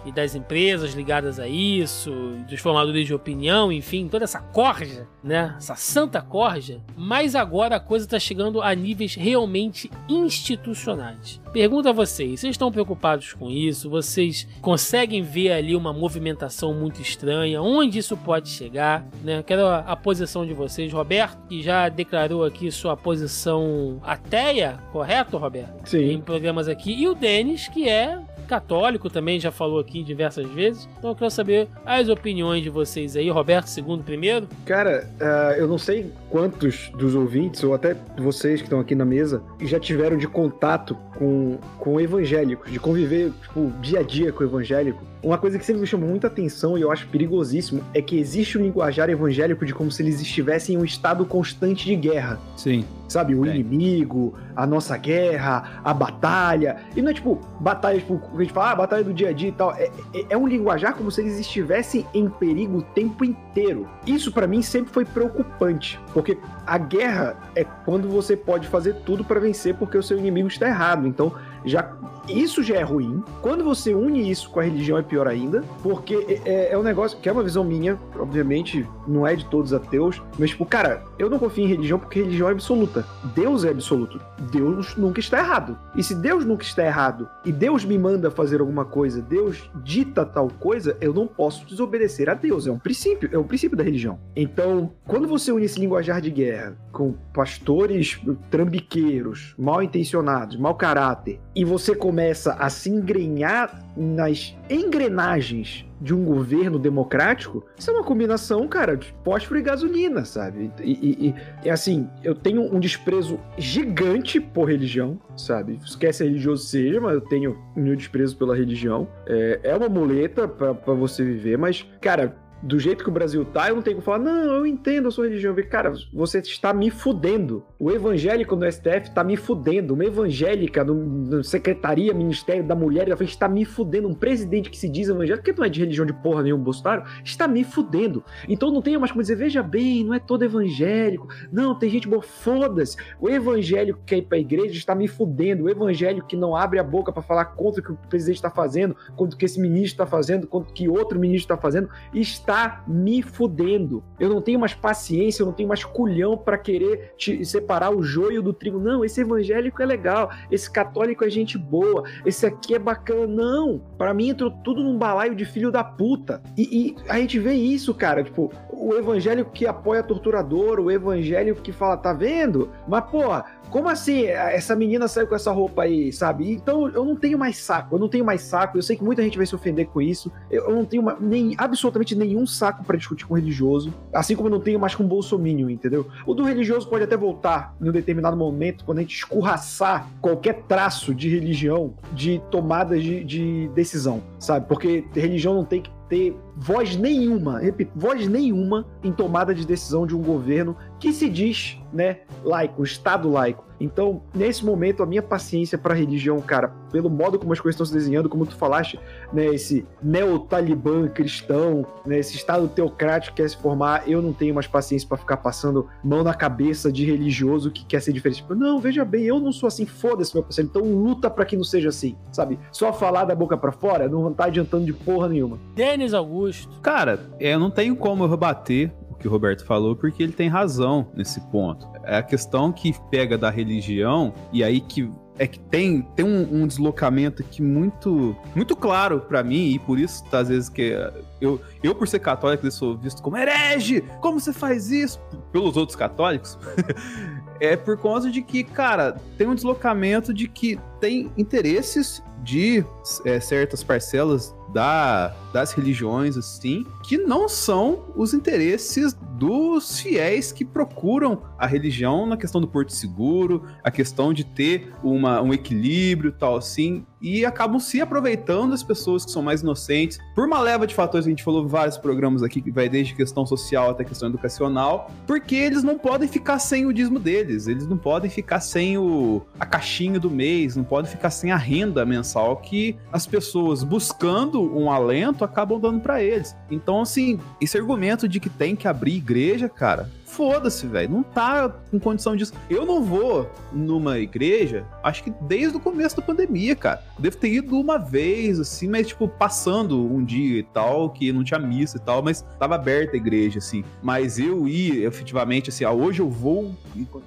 e, e, das empresas ligadas a isso, dos formadores de opinião, enfim, toda essa corja, né? Essa santa corja. Mas agora a coisa está chegando a níveis realmente institucionais. Pergunta a vocês, vocês estão preocupados com isso? Vocês conseguem ver ali uma movimentação muito estranha? Onde isso pode chegar? Né? Quero a, a posição de vocês. Roberto, que já declarou aqui sua posição ateia, correto, Roberto? Sim. Em programas aqui. E o Denis, que é católico também, já falou aqui diversas vezes. Então eu quero saber as opiniões de vocês aí. Roberto, segundo primeiro. Cara, uh, eu não sei quantos dos ouvintes, ou até vocês que estão aqui na mesa, já tiveram de contato com, com evangélicos, de conviver, tipo, dia a dia com evangélico. Uma coisa que sempre me chamou muita atenção e eu acho perigosíssimo é que existe um linguajar evangélico de como se eles estivessem em um estado constante de guerra. Sim. Sabe, o inimigo, a nossa guerra, a batalha. E não é tipo, batalha, tipo, a gente fala, ah, batalha do dia a dia e tal. É, é, é um linguajar como se eles estivessem em perigo o tempo inteiro. Isso para mim sempre foi preocupante, porque a guerra é quando você pode fazer tudo para vencer porque o seu inimigo está errado. Então, já isso já é ruim. Quando você une isso com a religião é pior ainda, porque é, é, é, um negócio que é uma visão minha, obviamente não é de todos ateus, mas tipo, cara, eu não confio em religião porque religião é absoluta. Deus é absoluto. Deus nunca está errado. E se Deus nunca está errado e Deus me manda fazer alguma coisa, Deus dita tal coisa, eu não posso desobedecer a Deus. É um princípio, é um princípio da religião. Então, quando você une esse linguajar de guerra com pastores trambiqueiros, mal intencionados, mau caráter, e você começa a se engrenhar nas engrenagens de um governo democrático, isso é uma combinação, cara, de fósforo e gasolina, sabe? E, e, assim, eu tenho um desprezo gigante por religião, sabe? Esquece religioso seja, mas eu tenho meu desprezo pela religião. É, é uma muleta para você viver, mas, cara, do jeito que o Brasil tá, eu não tenho que falar, não, eu entendo a sua religião. Cara, você está me fudendo. O evangélico no STF está me fudendo. Uma evangélica no, no Secretaria, Ministério da Mulher da Frente está me fudendo. Um presidente que se diz evangélico, que não é de religião de porra nenhum, Bolsonaro, está me fudendo. Então não tenho mais como dizer, veja bem, não é todo evangélico. Não, tem gente boa, foda-se. O evangélico que quer ir pra igreja está me fudendo. O evangélico que não abre a boca para falar contra o que o presidente está fazendo, contra o que esse ministro está fazendo, contra o que outro ministro está fazendo, está tá me fudendo. Eu não tenho mais paciência, eu não tenho mais culhão para querer te separar o joio do trigo. Não, esse evangélico é legal, esse católico é gente boa, esse aqui é bacana. Não, para mim entrou tudo num balaio de filho da puta. E, e, a gente vê isso, cara, tipo, o evangélico que apoia torturador, o evangélico que fala, tá vendo? Mas, porra, como assim? Essa menina saiu com essa roupa aí, sabe? Então eu não tenho mais saco, eu não tenho mais saco. Eu sei que muita gente vai se ofender com isso. Eu não tenho uma, nem, absolutamente nenhum saco para discutir com religioso. Assim como eu não tenho mais com bolsominion, entendeu? O do religioso pode até voltar em um determinado momento, quando a gente escorraçar qualquer traço de religião, de tomada de, de decisão, sabe? Porque religião não tem que ter voz nenhuma, repito, voz nenhuma em tomada de decisão de um governo que se diz, né, laico, Estado laico. Então, nesse momento, a minha paciência para a religião, cara, pelo modo como as coisas estão se desenhando, como tu falaste, né, esse neo-talibã cristão, né, esse Estado teocrático que quer se formar, eu não tenho mais paciência para ficar passando mão na cabeça de religioso que quer ser diferente. Tipo, não, veja bem, eu não sou assim, foda-se, meu parceiro, então luta para que não seja assim, sabe? Só falar da boca para fora não tá adiantando de porra nenhuma. Denis Augusto. Cara, eu não tenho como eu rebater que o Roberto falou, porque ele tem razão nesse ponto. É a questão que pega da religião e aí que é que tem, tem um, um deslocamento aqui muito muito claro para mim e por isso às vezes que eu, eu por ser católico eu sou visto como herege. Como você faz isso? Pelos outros católicos? É por conta de que cara tem um deslocamento de que tem interesses de é, certas parcelas da, das religiões, assim, que não são os interesses dos fiéis que procuram a religião na questão do porto seguro, a questão de ter uma, um equilíbrio tal assim, e acabam se aproveitando das pessoas que são mais inocentes, por uma leva de fatores a gente falou vários programas aqui, que vai desde questão social até questão educacional, porque eles não podem ficar sem o dízimo deles, eles não podem ficar sem o, a caixinha do mês, não podem ficar sem a renda mensal que as pessoas buscando um alento acabam dando para eles. Então, assim, esse argumento de que tem que abrir igreja, cara, foda-se, velho. Não tá com condição disso. Eu não vou numa igreja, acho que desde o começo da pandemia, cara. Devo ter ido uma vez, assim, mas, tipo, passando um dia e tal, que não tinha missa e tal, mas tava aberta a igreja, assim. Mas eu ir, efetivamente, assim, ah, hoje eu vou.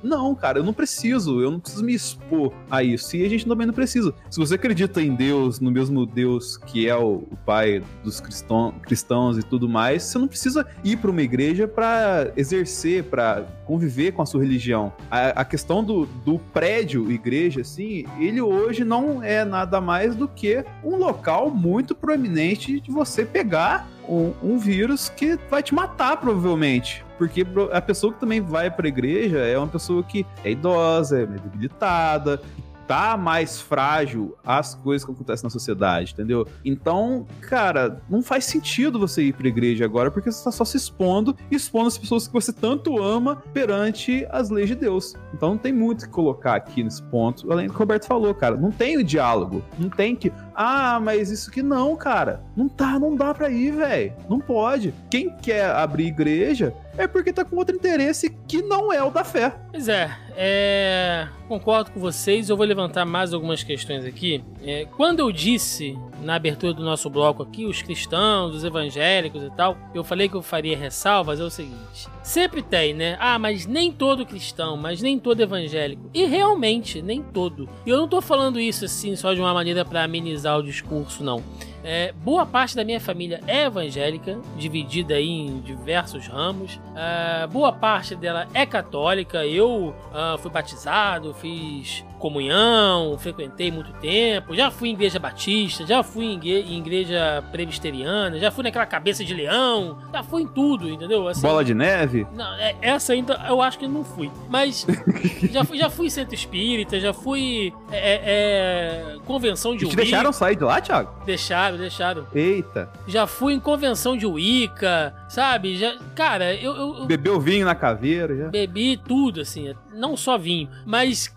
Não, cara, eu não preciso. Eu não preciso me expor a isso. E a gente também não precisa. Se você acredita em Deus, no mesmo Deus que é o, pai dos cristão, cristãos e tudo mais, você não precisa ir para uma igreja para exercer para conviver com a sua religião. A, a questão do, do prédio, igreja, assim, ele hoje não é nada mais do que um local muito proeminente de você pegar um, um, vírus que vai te matar, provavelmente. Porque a pessoa que também vai para a igreja é uma pessoa que é idosa, é debilitada, tá mais frágil às coisas que acontecem na sociedade, entendeu? Então, cara, não faz sentido você ir pra igreja agora porque você tá só se expondo e expondo as pessoas que você tanto ama perante as leis de Deus. Então não tem muito que colocar aqui nesse ponto. Além do que o Roberto falou, cara, não tem o diálogo. Não tem que, ah, mas isso que não, cara. Não tá, não dá pra ir, velho. Não pode. Quem quer abrir igreja é porque tá com outro interesse que não é o da fé. Pois é, é... concordo com vocês. Eu vou levantar mais algumas questões aqui. É... Quando eu disse na abertura do nosso bloco aqui, os cristãos, os evangélicos e tal, eu falei que eu faria ressalvas. É o seguinte: sempre tem, né? Ah, mas nem todo cristão, mas nem todo evangélico. E realmente, nem todo. E eu não tô falando isso assim só de uma maneira para amenizar o discurso, não. É, boa parte da minha família é evangélica, dividida em diversos ramos. É, boa parte dela é católica. Eu uh, fui batizado, fiz comunhão, frequentei muito tempo, já fui em igreja batista, já fui em igreja presbiteriana, já fui naquela cabeça de leão, já fui em tudo, entendeu? Assim, Bola de neve? Não, é, essa ainda eu acho que não fui. Mas já, fui, já fui em centro espírita, já fui é, é, convenção de Te deixaram sair de lá, Thiago? Deixaram, deixaram. Eita. Já fui em convenção de Wicca, sabe? Já, cara, eu, eu, eu Bebeu vinho na caveira já? Bebi tudo, assim, não só vinho, mas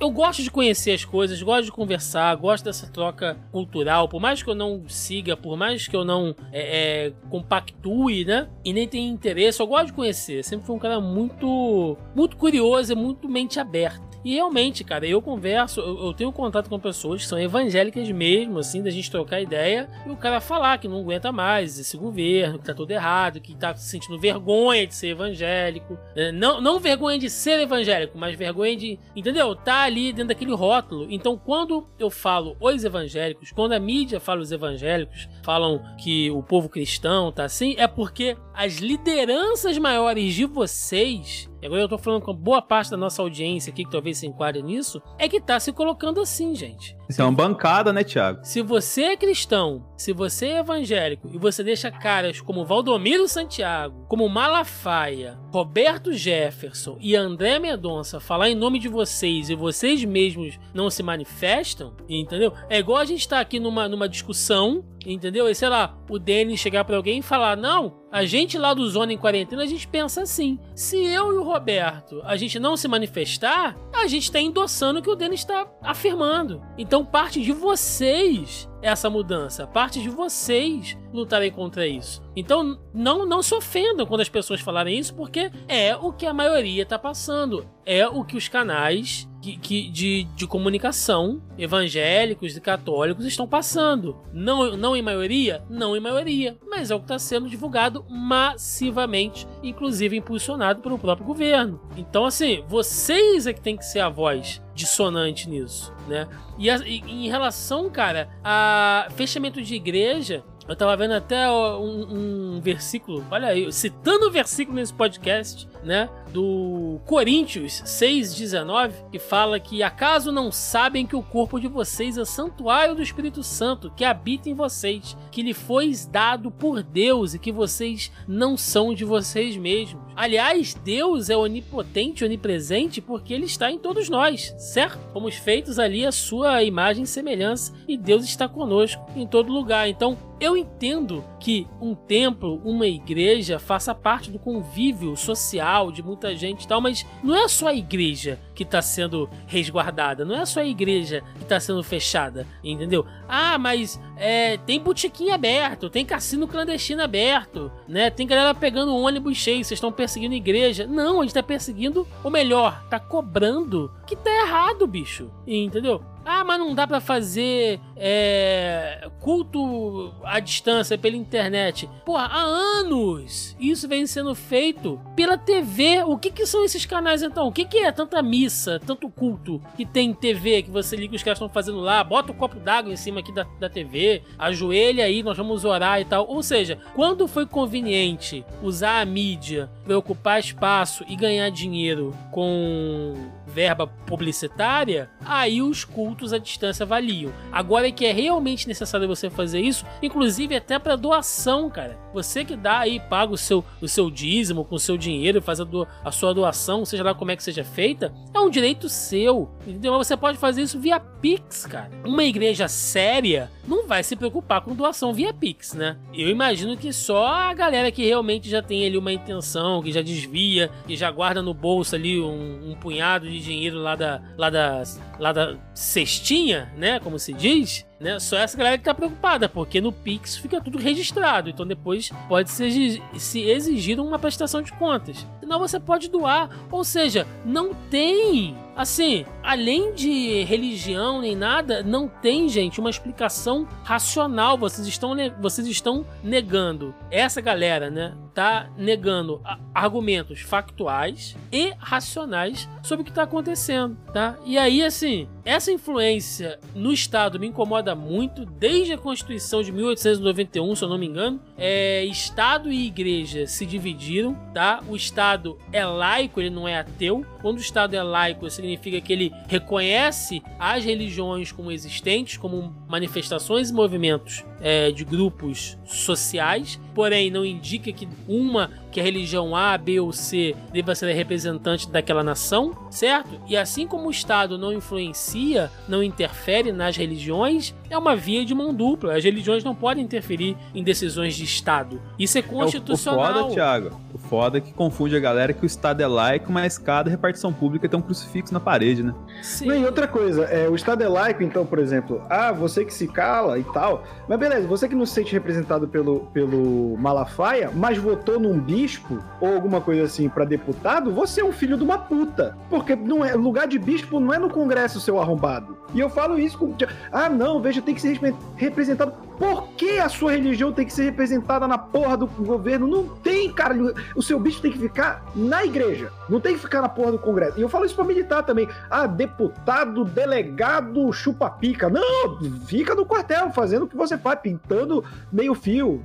eu gosto de conhecer as coisas, gosto de conversar, gosto dessa troca cultural. Por mais que eu não siga, por mais que eu não é, é, compactue, né? E nem tenha interesse, eu gosto de conhecer. Sempre fui um cara muito, muito curioso e muito mente aberta. E realmente, cara, eu converso, eu, eu, tenho contato com pessoas que são evangélicas mesmo, assim, da gente trocar ideia e o cara falar que não aguenta mais esse governo, que tá tudo errado, que tá se sentindo vergonha de ser evangélico. Né? Não, não vergonha de ser evangélico, mas vergonha de, entendeu? Tá ali dentro daquele rótulo. Então, quando eu falo os evangélicos, quando a mídia fala os evangélicos, falam que o povo cristão tá assim, é porque as lideranças maiores de vocês e agora eu tô falando com boa parte da nossa audiência aqui, que talvez se enquadre nisso, é que tá se colocando assim, gente. É uma bancada, né, Tiago? Se você é cristão, se você é evangélico e você deixa caras como Valdomiro Santiago, como Malafaia, Roberto Jefferson e André Mendonça falar em nome de vocês e vocês mesmos não se manifestam, entendeu? É igual a gente tá aqui numa, numa discussão Entendeu? E sei lá, o Denis chegar para alguém e falar: Não, a gente lá do Zona em Quarentena, a gente pensa assim. Se eu e o Roberto a gente não se manifestar, a gente está endossando o que o Denis está afirmando. Então parte de vocês essa mudança, parte de vocês lutarem contra isso. Então não, não se ofendam quando as pessoas falarem isso, porque é o que a maioria está passando. É o que os canais que, que, de, de comunicação evangélicos e católicos estão passando. Não, não em maioria? Não em maioria. Mas é o que está sendo divulgado massivamente, inclusive impulsionado pelo próprio governo. Então, assim, vocês é que tem que ser a voz dissonante nisso, né? E, a, e em relação, cara, a fechamento de igreja, eu tava vendo até um, um versículo, olha aí, citando o versículo nesse podcast, né? Do Coríntios 6,19, que fala que acaso não sabem que o corpo de vocês é santuário do Espírito Santo que habita em vocês, que lhe foi dado por Deus e que vocês não são de vocês mesmos. Aliás, Deus é onipotente, onipresente, porque ele está em todos nós, certo? Fomos feitos ali a sua imagem e semelhança, e Deus está conosco em todo lugar. Então, eu entendo que um templo, uma igreja, faça parte do convívio social de muita gente e tal, mas não é só a igreja que está sendo resguardada, não é só a igreja que está sendo fechada, entendeu? Ah, mas é, tem botequim aberto, tem cassino clandestino aberto, né? Tem galera pegando ônibus cheio, vocês estão perseguindo a igreja. Não, a gente tá perseguindo, ou melhor, tá cobrando que tá errado, bicho. Entendeu? Ah, mas não dá para fazer é, culto à distância pela internet. Pô, há anos isso vem sendo feito pela TV. O que, que são esses canais então? O que, que é tanta missa, tanto culto que tem TV que você liga os caras estão fazendo lá, bota o um copo d'água em cima aqui da, da TV, ajoelha aí, nós vamos orar e tal. Ou seja, quando foi conveniente usar a mídia para ocupar espaço e ganhar dinheiro com verba publicitária, aí os cultos à distância valiam. Agora é que é realmente necessário você fazer isso, inclusive até para doação, cara. Você que dá aí, paga o seu, o seu dízimo com o seu dinheiro, faz a, do, a sua doação, seja lá como é que seja feita, é um direito seu, entendeu? Você pode fazer isso via Pix, cara. Uma igreja séria não vai se preocupar com doação via Pix, né? Eu imagino que só a galera que realmente já tem ali uma intenção, que já desvia, que já guarda no bolso ali um, um punhado de dinheiro lá da, lá da, lá da cestinha, né? Como se diz. Né? Só essa galera que tá preocupada, porque no Pix fica tudo registrado. Então depois pode ser, se exigir uma prestação de contas. Senão você pode doar. Ou seja, não tem Assim, além de religião nem nada, não tem, gente, uma explicação racional. Vocês estão, vocês estão negando. Essa galera, né? Tá negando argumentos factuais e racionais sobre o que está acontecendo, tá? E aí, assim, essa influência no Estado me incomoda muito desde a Constituição de 1891, se eu não me engano. É, Estado e Igreja se dividiram, tá? O Estado é laico, ele não é ateu. Quando o Estado é laico, significa que ele reconhece as religiões como existentes, como manifestações e movimentos é, de grupos sociais, porém não indica que uma que a religião A, B ou C deva ser representante daquela nação, certo? E assim como o Estado não influencia, não interfere nas religiões, é uma via de mão dupla. As religiões não podem interferir em decisões de Estado. Isso é constitucional. É o, o foda, Thiago, o foda é que confunde a galera que o Estado é laico, mas cada repartição pública tem um crucifixo na parede, né? Sim. Não, e outra coisa, é, o Estado é laico, então, por exemplo, ah, você que se cala e tal, mas beleza, você que não se sente representado pelo, pelo Malafaia, mas votou num bispo ou alguma coisa assim para deputado, você é um filho de uma puta. Porque não é lugar de bispo não é no Congresso, seu arrombado. E eu falo isso com. Ah, não, veja, tem que ser representado. Por que a sua religião tem que ser representada na porra do governo? Não tem, cara. O seu bicho tem que ficar na igreja. Não tem que ficar na porra do Congresso. E eu falo isso pra militar também. Ah, deputado, delegado, chupa-pica. Não, fica no quartel fazendo o que você faz, pintando meio fio,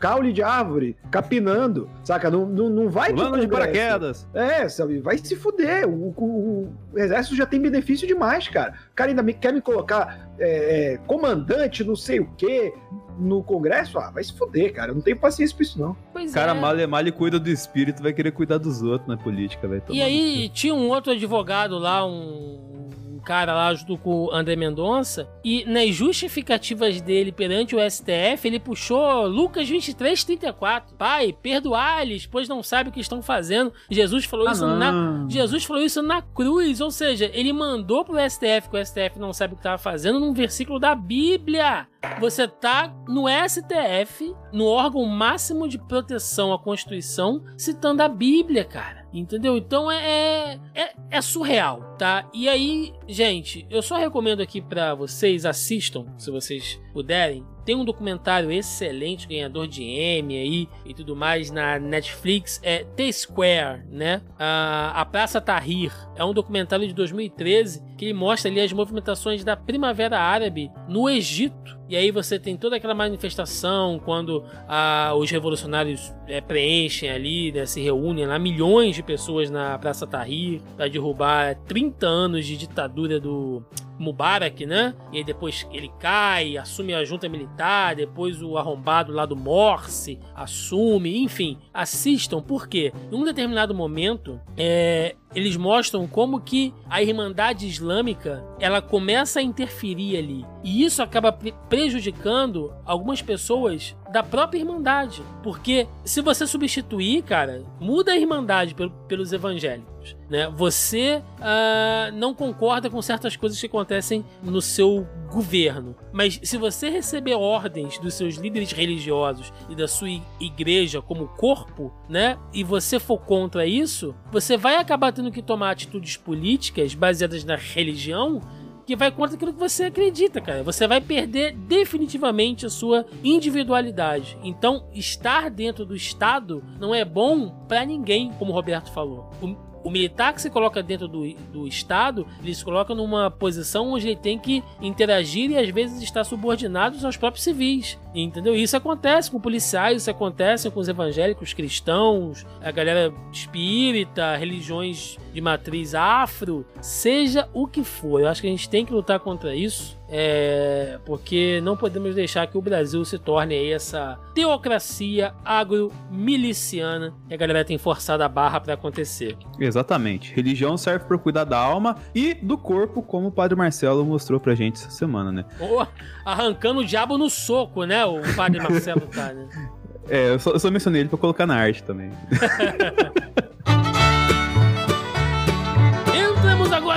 caule de árvore, capinando, saca? Não, não, não vai Pulando de paraquedas. É, sabe? Vai se fuder. O, o, o, exército já tem benefício demais, cara. O cara ainda me, quer me colocar é, é, comandante, não sei o quê, no Congresso, ah, vai se fuder, cara. Eu não tenho paciência pra isso, não. Pois cara, é. mal é mal e cuida do espírito, vai querer cuidar dos outros na política, velho. E aí, tinha um outro advogado lá, um cara lá junto com o André Mendonça. E nas justificativas dele perante o STF, ele puxou Lucas 23, 34. Pai, perdoar-lhes, pois não sabe o que estão fazendo. Jesus falou ah, isso não. na. Jesus falou isso na cruz. Ou seja, ele mandou pro STF que o STF não sabe o que estava fazendo num versículo da Bíblia. Você tá no STF, no órgão máximo de proteção à Constituição, citando a Bíblia, cara. Entendeu? Então é, é, é, é, surreal, tá? E aí, gente, eu só recomendo aqui para vocês assistam, se vocês puderem, tem um documentário excelente, ganhador de Emmy aí e tudo mais na Netflix, é The Square, né? A, a Praça Tahrir. É um documentário de 2013 que ele mostra ali as movimentações da Primavera Árabe no Egito. E aí você tem toda aquela manifestação quando ah, os revolucionários é, preenchem ali, né, se reúnem lá, milhões de pessoas na Praça Tahrir para derrubar 30 anos de ditadura do Mubarak, né? E aí depois ele cai, assume a junta militar, depois o arrombado lá do Morse assume, enfim, assistam, porque em um determinado momento é, eles mostram como que a Irmandade Islâmica ela começa a interferir ali. E isso acaba prejudicando algumas pessoas da própria Irmandade. Porque se você substituir, cara, muda a Irmandade pelos evangélicos. Né? Você uh, não concorda com certas coisas que acontecem no seu governo. Mas se você receber ordens dos seus líderes religiosos e da sua igreja como corpo, né? E você for contra isso, você vai acabar tendo que tomar atitudes políticas baseadas na religião que vai contra aquilo que você acredita, cara. Você vai perder definitivamente a sua individualidade. Então, estar dentro do Estado não é bom para ninguém, como o Roberto falou. O o militar que se coloca dentro do, do Estado, ele se coloca numa posição onde ele tem que interagir e às vezes estar subordinado aos próprios civis. Entendeu? Isso acontece com policiais, isso acontece com os evangélicos cristãos, a galera espírita, religiões de matriz afro, seja o que for. Eu acho que a gente tem que lutar contra isso. É, porque não podemos deixar que o Brasil se torne aí essa teocracia agro-miliciana que a galera tem forçado a barra para acontecer. Exatamente. Religião serve para cuidar da alma e do corpo, como o Padre Marcelo mostrou pra gente essa semana, né? Oh, arrancando o diabo no soco, né? O Padre Marcelo tá, né? É, eu só, eu só mencionei ele pra colocar na arte também.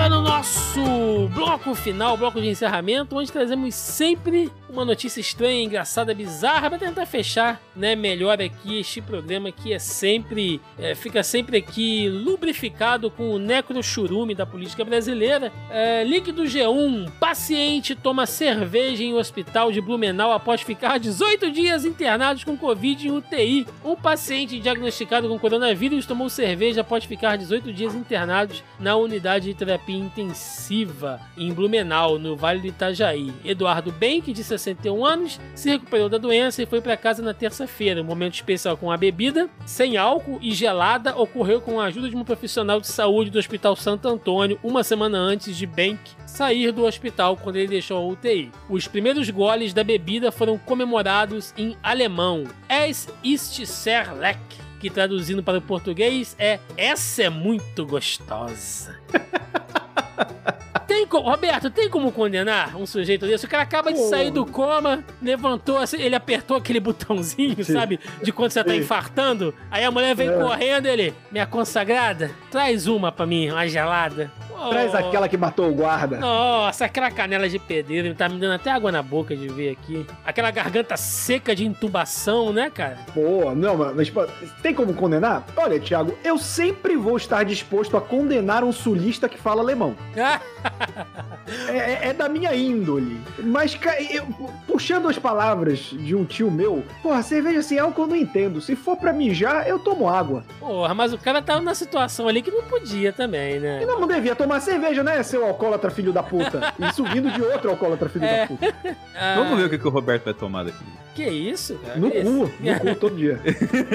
agora no nosso bloco final, bloco de encerramento, onde trazemos sempre uma notícia estranha, engraçada, bizarra para tentar fechar, né, melhor aqui este programa que é sempre é, fica sempre aqui lubrificado com o necrochurume da política brasileira. É, link do G1: paciente toma cerveja em hospital de Blumenau após ficar 18 dias internados com covid em UTI. Um paciente diagnosticado com coronavírus tomou cerveja após ficar 18 dias internados na unidade de terapia intensiva em Blumenau, no Vale do Itajaí. Eduardo Benck, de 61 anos, se recuperou da doença e foi para casa na terça-feira. Um momento especial com a bebida, sem álcool e gelada, ocorreu com a ajuda de um profissional de saúde do Hospital Santo Antônio, uma semana antes de Bank sair do hospital quando ele deixou a UTI. Os primeiros goles da bebida foram comemorados em alemão. Es ist sehr leck que traduzindo para o português é Essa é muito gostosa. Tem Roberto, tem como condenar um sujeito desse? O cara acaba de sair do coma, levantou assim, ele apertou aquele botãozinho, Sim. sabe? De quando você tá Sim. infartando. Aí a mulher vem é. correndo, ele, minha consagrada, traz uma pra mim, uma gelada. Oh. Traz aquela que matou o guarda. Nossa, aquela canela de pedreiro, tá me dando até água na boca de ver aqui. Aquela garganta seca de intubação, né, cara? Pô, não, mas tem como condenar? Olha, Thiago, eu sempre vou estar disposto a condenar um sulista que fala alemão. é, é, da minha índole. Mas, eu, puxando as palavras de um tio meu, porra, cerveja assim é algo que eu não entendo. Se for pra mijar, eu tomo água. Porra, mas o cara tava na situação ali que não podia também, né? E não, não devia tomar cerveja, né, seu alcoólatra filho da puta? Isso vindo de outro alcoólatra filho é. da puta. Ah. Vamos ver o que, que o Roberto vai tomar daqui. Que isso? Cara? No cu, no cu todo dia.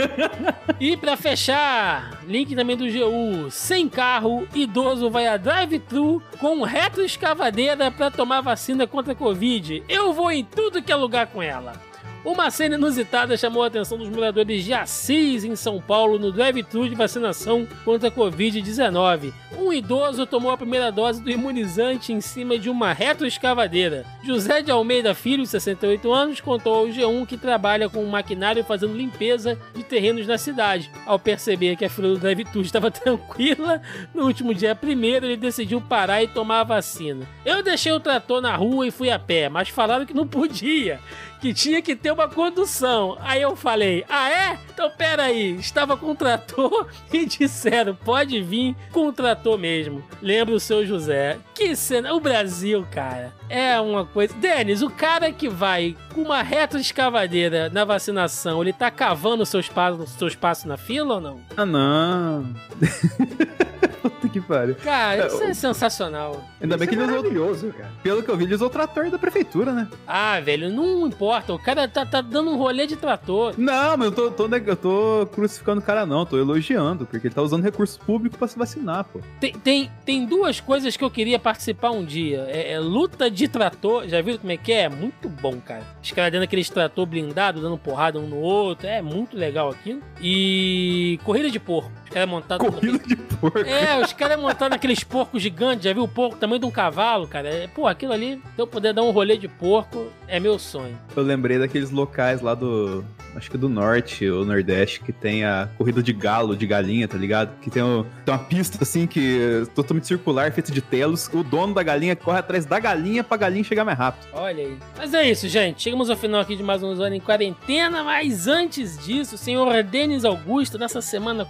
e pra fechar, link também do GU. Sem carro, idoso vai a drive-thru com retroescavadeira pra tomar vacina contra a Covid. Eu vou em tudo que é lugar com ela. Uma cena inusitada chamou a atenção dos moradores de Assis, em São Paulo, no drive-thru de vacinação contra a Covid-19. Um idoso tomou a primeira dose do imunizante em cima de uma retroescavadeira. José de Almeida Filho, de 68 anos, contou ao G1 que trabalha com um maquinário fazendo limpeza de terrenos na cidade. Ao perceber que a fila do drive-thru estava tranquila, no último dia primeiro ele decidiu parar e tomar a vacina. Eu deixei o trator na rua e fui a pé, mas falaram que não podia que tinha que ter uma condução. Aí eu falei: Ah, é? Então pera aí. Estava com o trator e disseram: Pode vir com o trator mesmo. Lembra o seu José. Que cena. O Brasil, cara, é uma coisa. Denis, o cara que vai com uma reta escavadeira na vacinação, ele tá cavando o seu espaço, seu espaço na fila ou não? Ah, não. Puta que pariu. Cara, isso é, é sensacional. Ainda bem que é ele usou. Cara. Pelo que eu vi, ele usou o trator da prefeitura, né? Ah, velho, não importa. O cara tá, tá dando um rolê de trator. Não, mas eu tô, tô, eu tô crucificando o cara, não. Tô elogiando, porque ele tá usando recurso público pra se vacinar, pô. Tem, tem, tem duas coisas que eu queria participar um dia. É, é luta de trator. Já viram como é que é? É muito bom, cara. Os caras dando aquele trator blindado, dando porrada um no outro. É muito legal aquilo. E corrida de porco. Caras montados. Corrida de porco. É, os caras montando aqueles porcos gigantes. Já viu o porco tamanho de um cavalo, cara? É, pô, aquilo ali, se eu puder dar um rolê de porco, é meu sonho. Eu lembrei daqueles locais lá do. Acho que do norte ou nordeste, que tem a corrida de galo, de galinha, tá ligado? Que tem, o, tem uma pista assim que é totalmente circular, feita de telos. O dono da galinha corre atrás da galinha pra galinha chegar mais rápido. Olha aí. Mas é isso, gente. Chegamos ao final aqui de mais um ano em quarentena. Mas antes disso, senhor Denis Augusto, nessa semana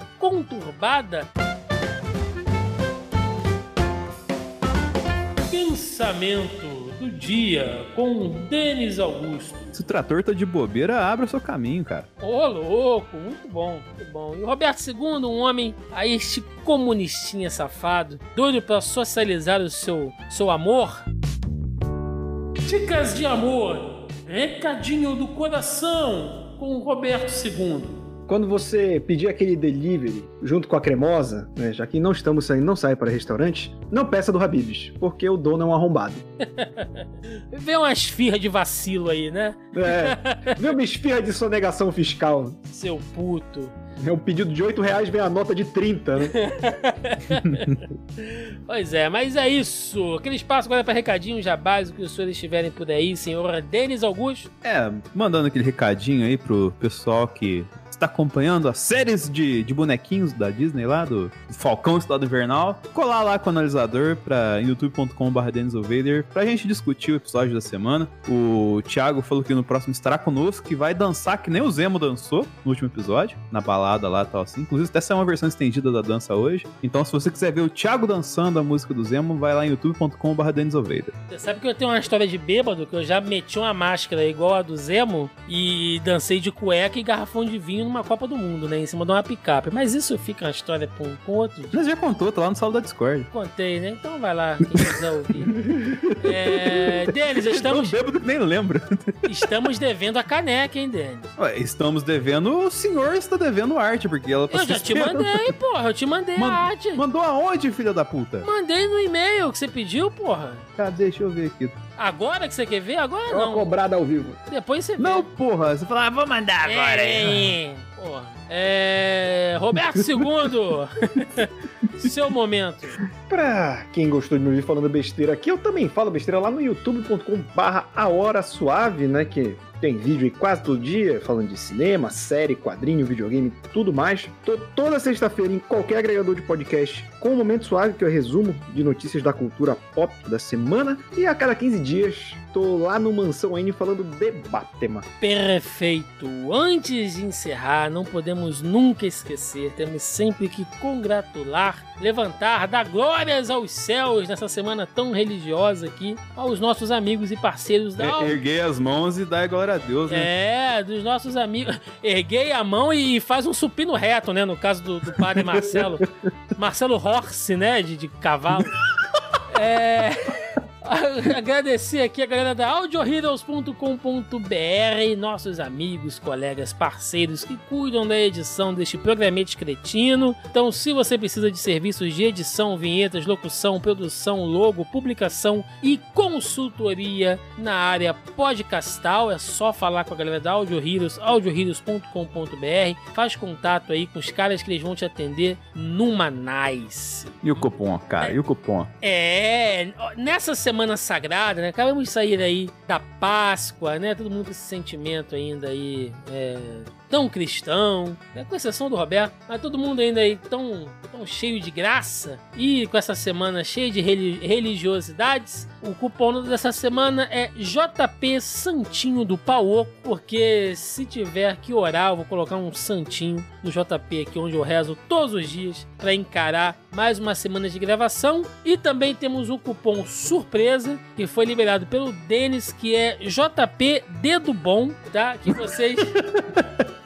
conturbada. Pensamento do dia com Denis Augusto. Se o trator tá de bobeira, abra o seu caminho, cara. Ô, louco, muito bom, muito bom. E o Roberto II, um homem, aí este comunistinha safado, doido para socializar o seu, seu amor. Dicas de amor, recadinho do coração com o Roberto II quando você pedir aquele delivery junto com a cremosa, né, já que não estamos saindo, não sai para restaurante, não peça do Habibs, porque o dono é um arrombado. Vê uma esfirra de vacilo aí, né? É, vê uma esfirra de sonegação fiscal. Seu puto. É um pedido de 8 reais, vem a nota de 30, né? pois é, mas é isso. Aquele espaço agora para recadinho já básico que os senhores estiverem por aí, senhor Denis Augusto. É, mandando aquele recadinho aí pro pessoal que está acompanhando as séries de, de bonequinhos da Disney lá, do Falcão Estado Invernal, colar lá com o analisador pra youtube.com.br DenisOvader pra gente discutir o episódio da semana. O Thiago falou que no próximo estará conosco, que vai dançar que nem o Zemo dançou no último episódio, na balada lá e tal assim. Inclusive, até saiu uma versão estendida da dança hoje. Então, se você quiser ver o Thiago dançando a música do Zemo, vai lá em youtube.com.br DenisOvader. Você sabe que eu tenho uma história de bêbado, que eu já meti uma máscara igual a do Zemo e dancei de cueca e garrafão de vinho numa Copa do Mundo, né? Em cima de uma picape. Mas isso fica uma história com, com outro. Mas já contou, tá lá no saldo da Discord. Contei, né? Então vai lá, quem quiser ouvir. é, Denis, estamos. Bêbado nem lembra. Estamos devendo a caneca, hein, Denis? Ué, estamos devendo. O senhor está devendo arte, porque ela tá Eu já te mandei, porra. Eu te mandei Man a arte. Mandou aonde, filha da puta? Mandei no e-mail que você pediu, porra. Tá, deixa eu ver aqui. Agora que você quer ver? Agora é não. uma cobrada ao vivo. Depois você vê. Não, porra. Você fala, ah, vou mandar agora. É, porra. É... Roberto II. Seu momento. Pra quem gostou de me ouvir falando besteira aqui, eu também falo besteira lá no youtube.com barra a hora suave, né? Que tem vídeo aí quase todo dia, falando de cinema, série, quadrinho, videogame, tudo mais. Tô toda sexta-feira em qualquer agregador de podcast com o Momento Suave, que é o resumo de notícias da cultura pop da semana. E a cada 15 dias, tô lá no Mansão N falando de Batman. Perfeito. Antes de encerrar, não podemos nunca esquecer, temos sempre que congratular, levantar, dar glórias aos céus nessa semana tão religiosa aqui, aos nossos amigos e parceiros da. Er erguei as mãos e dai glória a Deus, né? É, dos nossos amigos. Erguei a mão e faz um supino reto, né? No caso do, do padre Marcelo. Marcelo Horse, né? De, de cavalo. É. Agradecer aqui a galera da audioheroes.com.br, nossos amigos, colegas, parceiros que cuidam da edição deste programete cretino. Então, se você precisa de serviços de edição, vinhetas, locução, produção, logo, publicação e consultoria na área podcastal, é só falar com a galera da Audio Heroes, audioheroes.com.br. Faz contato aí com os caras que eles vão te atender numa nice. E o cupom, cara? E o cupom? É, nessa semana semana sagrada, né? Acabamos de sair aí da Páscoa, né? Todo mundo com esse sentimento ainda aí é, tão cristão, né? com exceção do Roberto, mas todo mundo ainda aí tão, tão cheio de graça e com essa semana cheia de religiosidades. O cupom dessa semana é JP Santinho do Pauoco, porque se tiver que orar, eu vou colocar um santinho no JP aqui, onde eu rezo todos os dias para encarar mais uma semana de gravação. E também temos o cupom surpresa que foi liberado pelo Denis, que é JP Dedo Bom, tá? Que vocês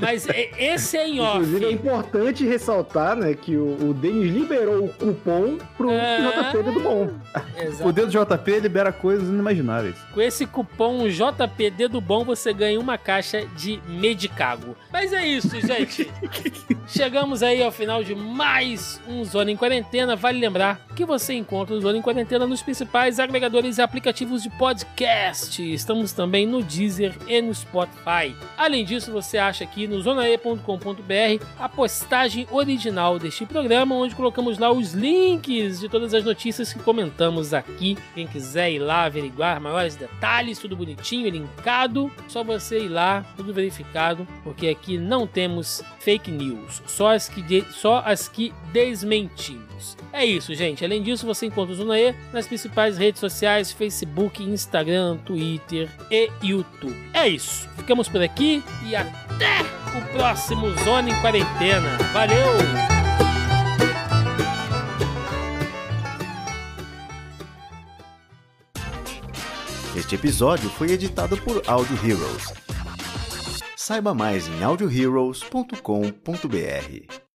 Mas esse é em off. Inclusive é importante ressaltar, né, que o, o Denis liberou o cupom pro é... JP do Bom. Exatamente. O dedo JP libera coisas inimagináveis. Com esse cupom JP Dedo Bom, você ganha uma caixa de Medicago. Mas é isso, gente. Chegamos aí ao final de mais um Zona em Quarentena. Vale lembrar que você encontra o Zona em Quarentena nos principais agregadores e aplicativos de podcast. Estamos também no Deezer e no Spotify. Além disso, você acha aqui no zonae.com.br a postagem original deste programa, onde colocamos lá os links de todas as notícias que comentamos aqui. Quem quiser ir lá averiguar maiores detalhes, tudo bonitinho, linkado, só você ir lá, tudo verificado, porque aqui não temos fake news, só as que, de, só as que desmentimos. É isso, gente. Além disso, você encontra o Zonae nas principais redes sociais: Facebook, Instagram, Twitter e YouTube. É isso. Ficamos por aqui e até o próximo Zona em Quarentena. Valeu! Este episódio foi editado por Audio Heroes. Saiba mais em audioheroes.com.br.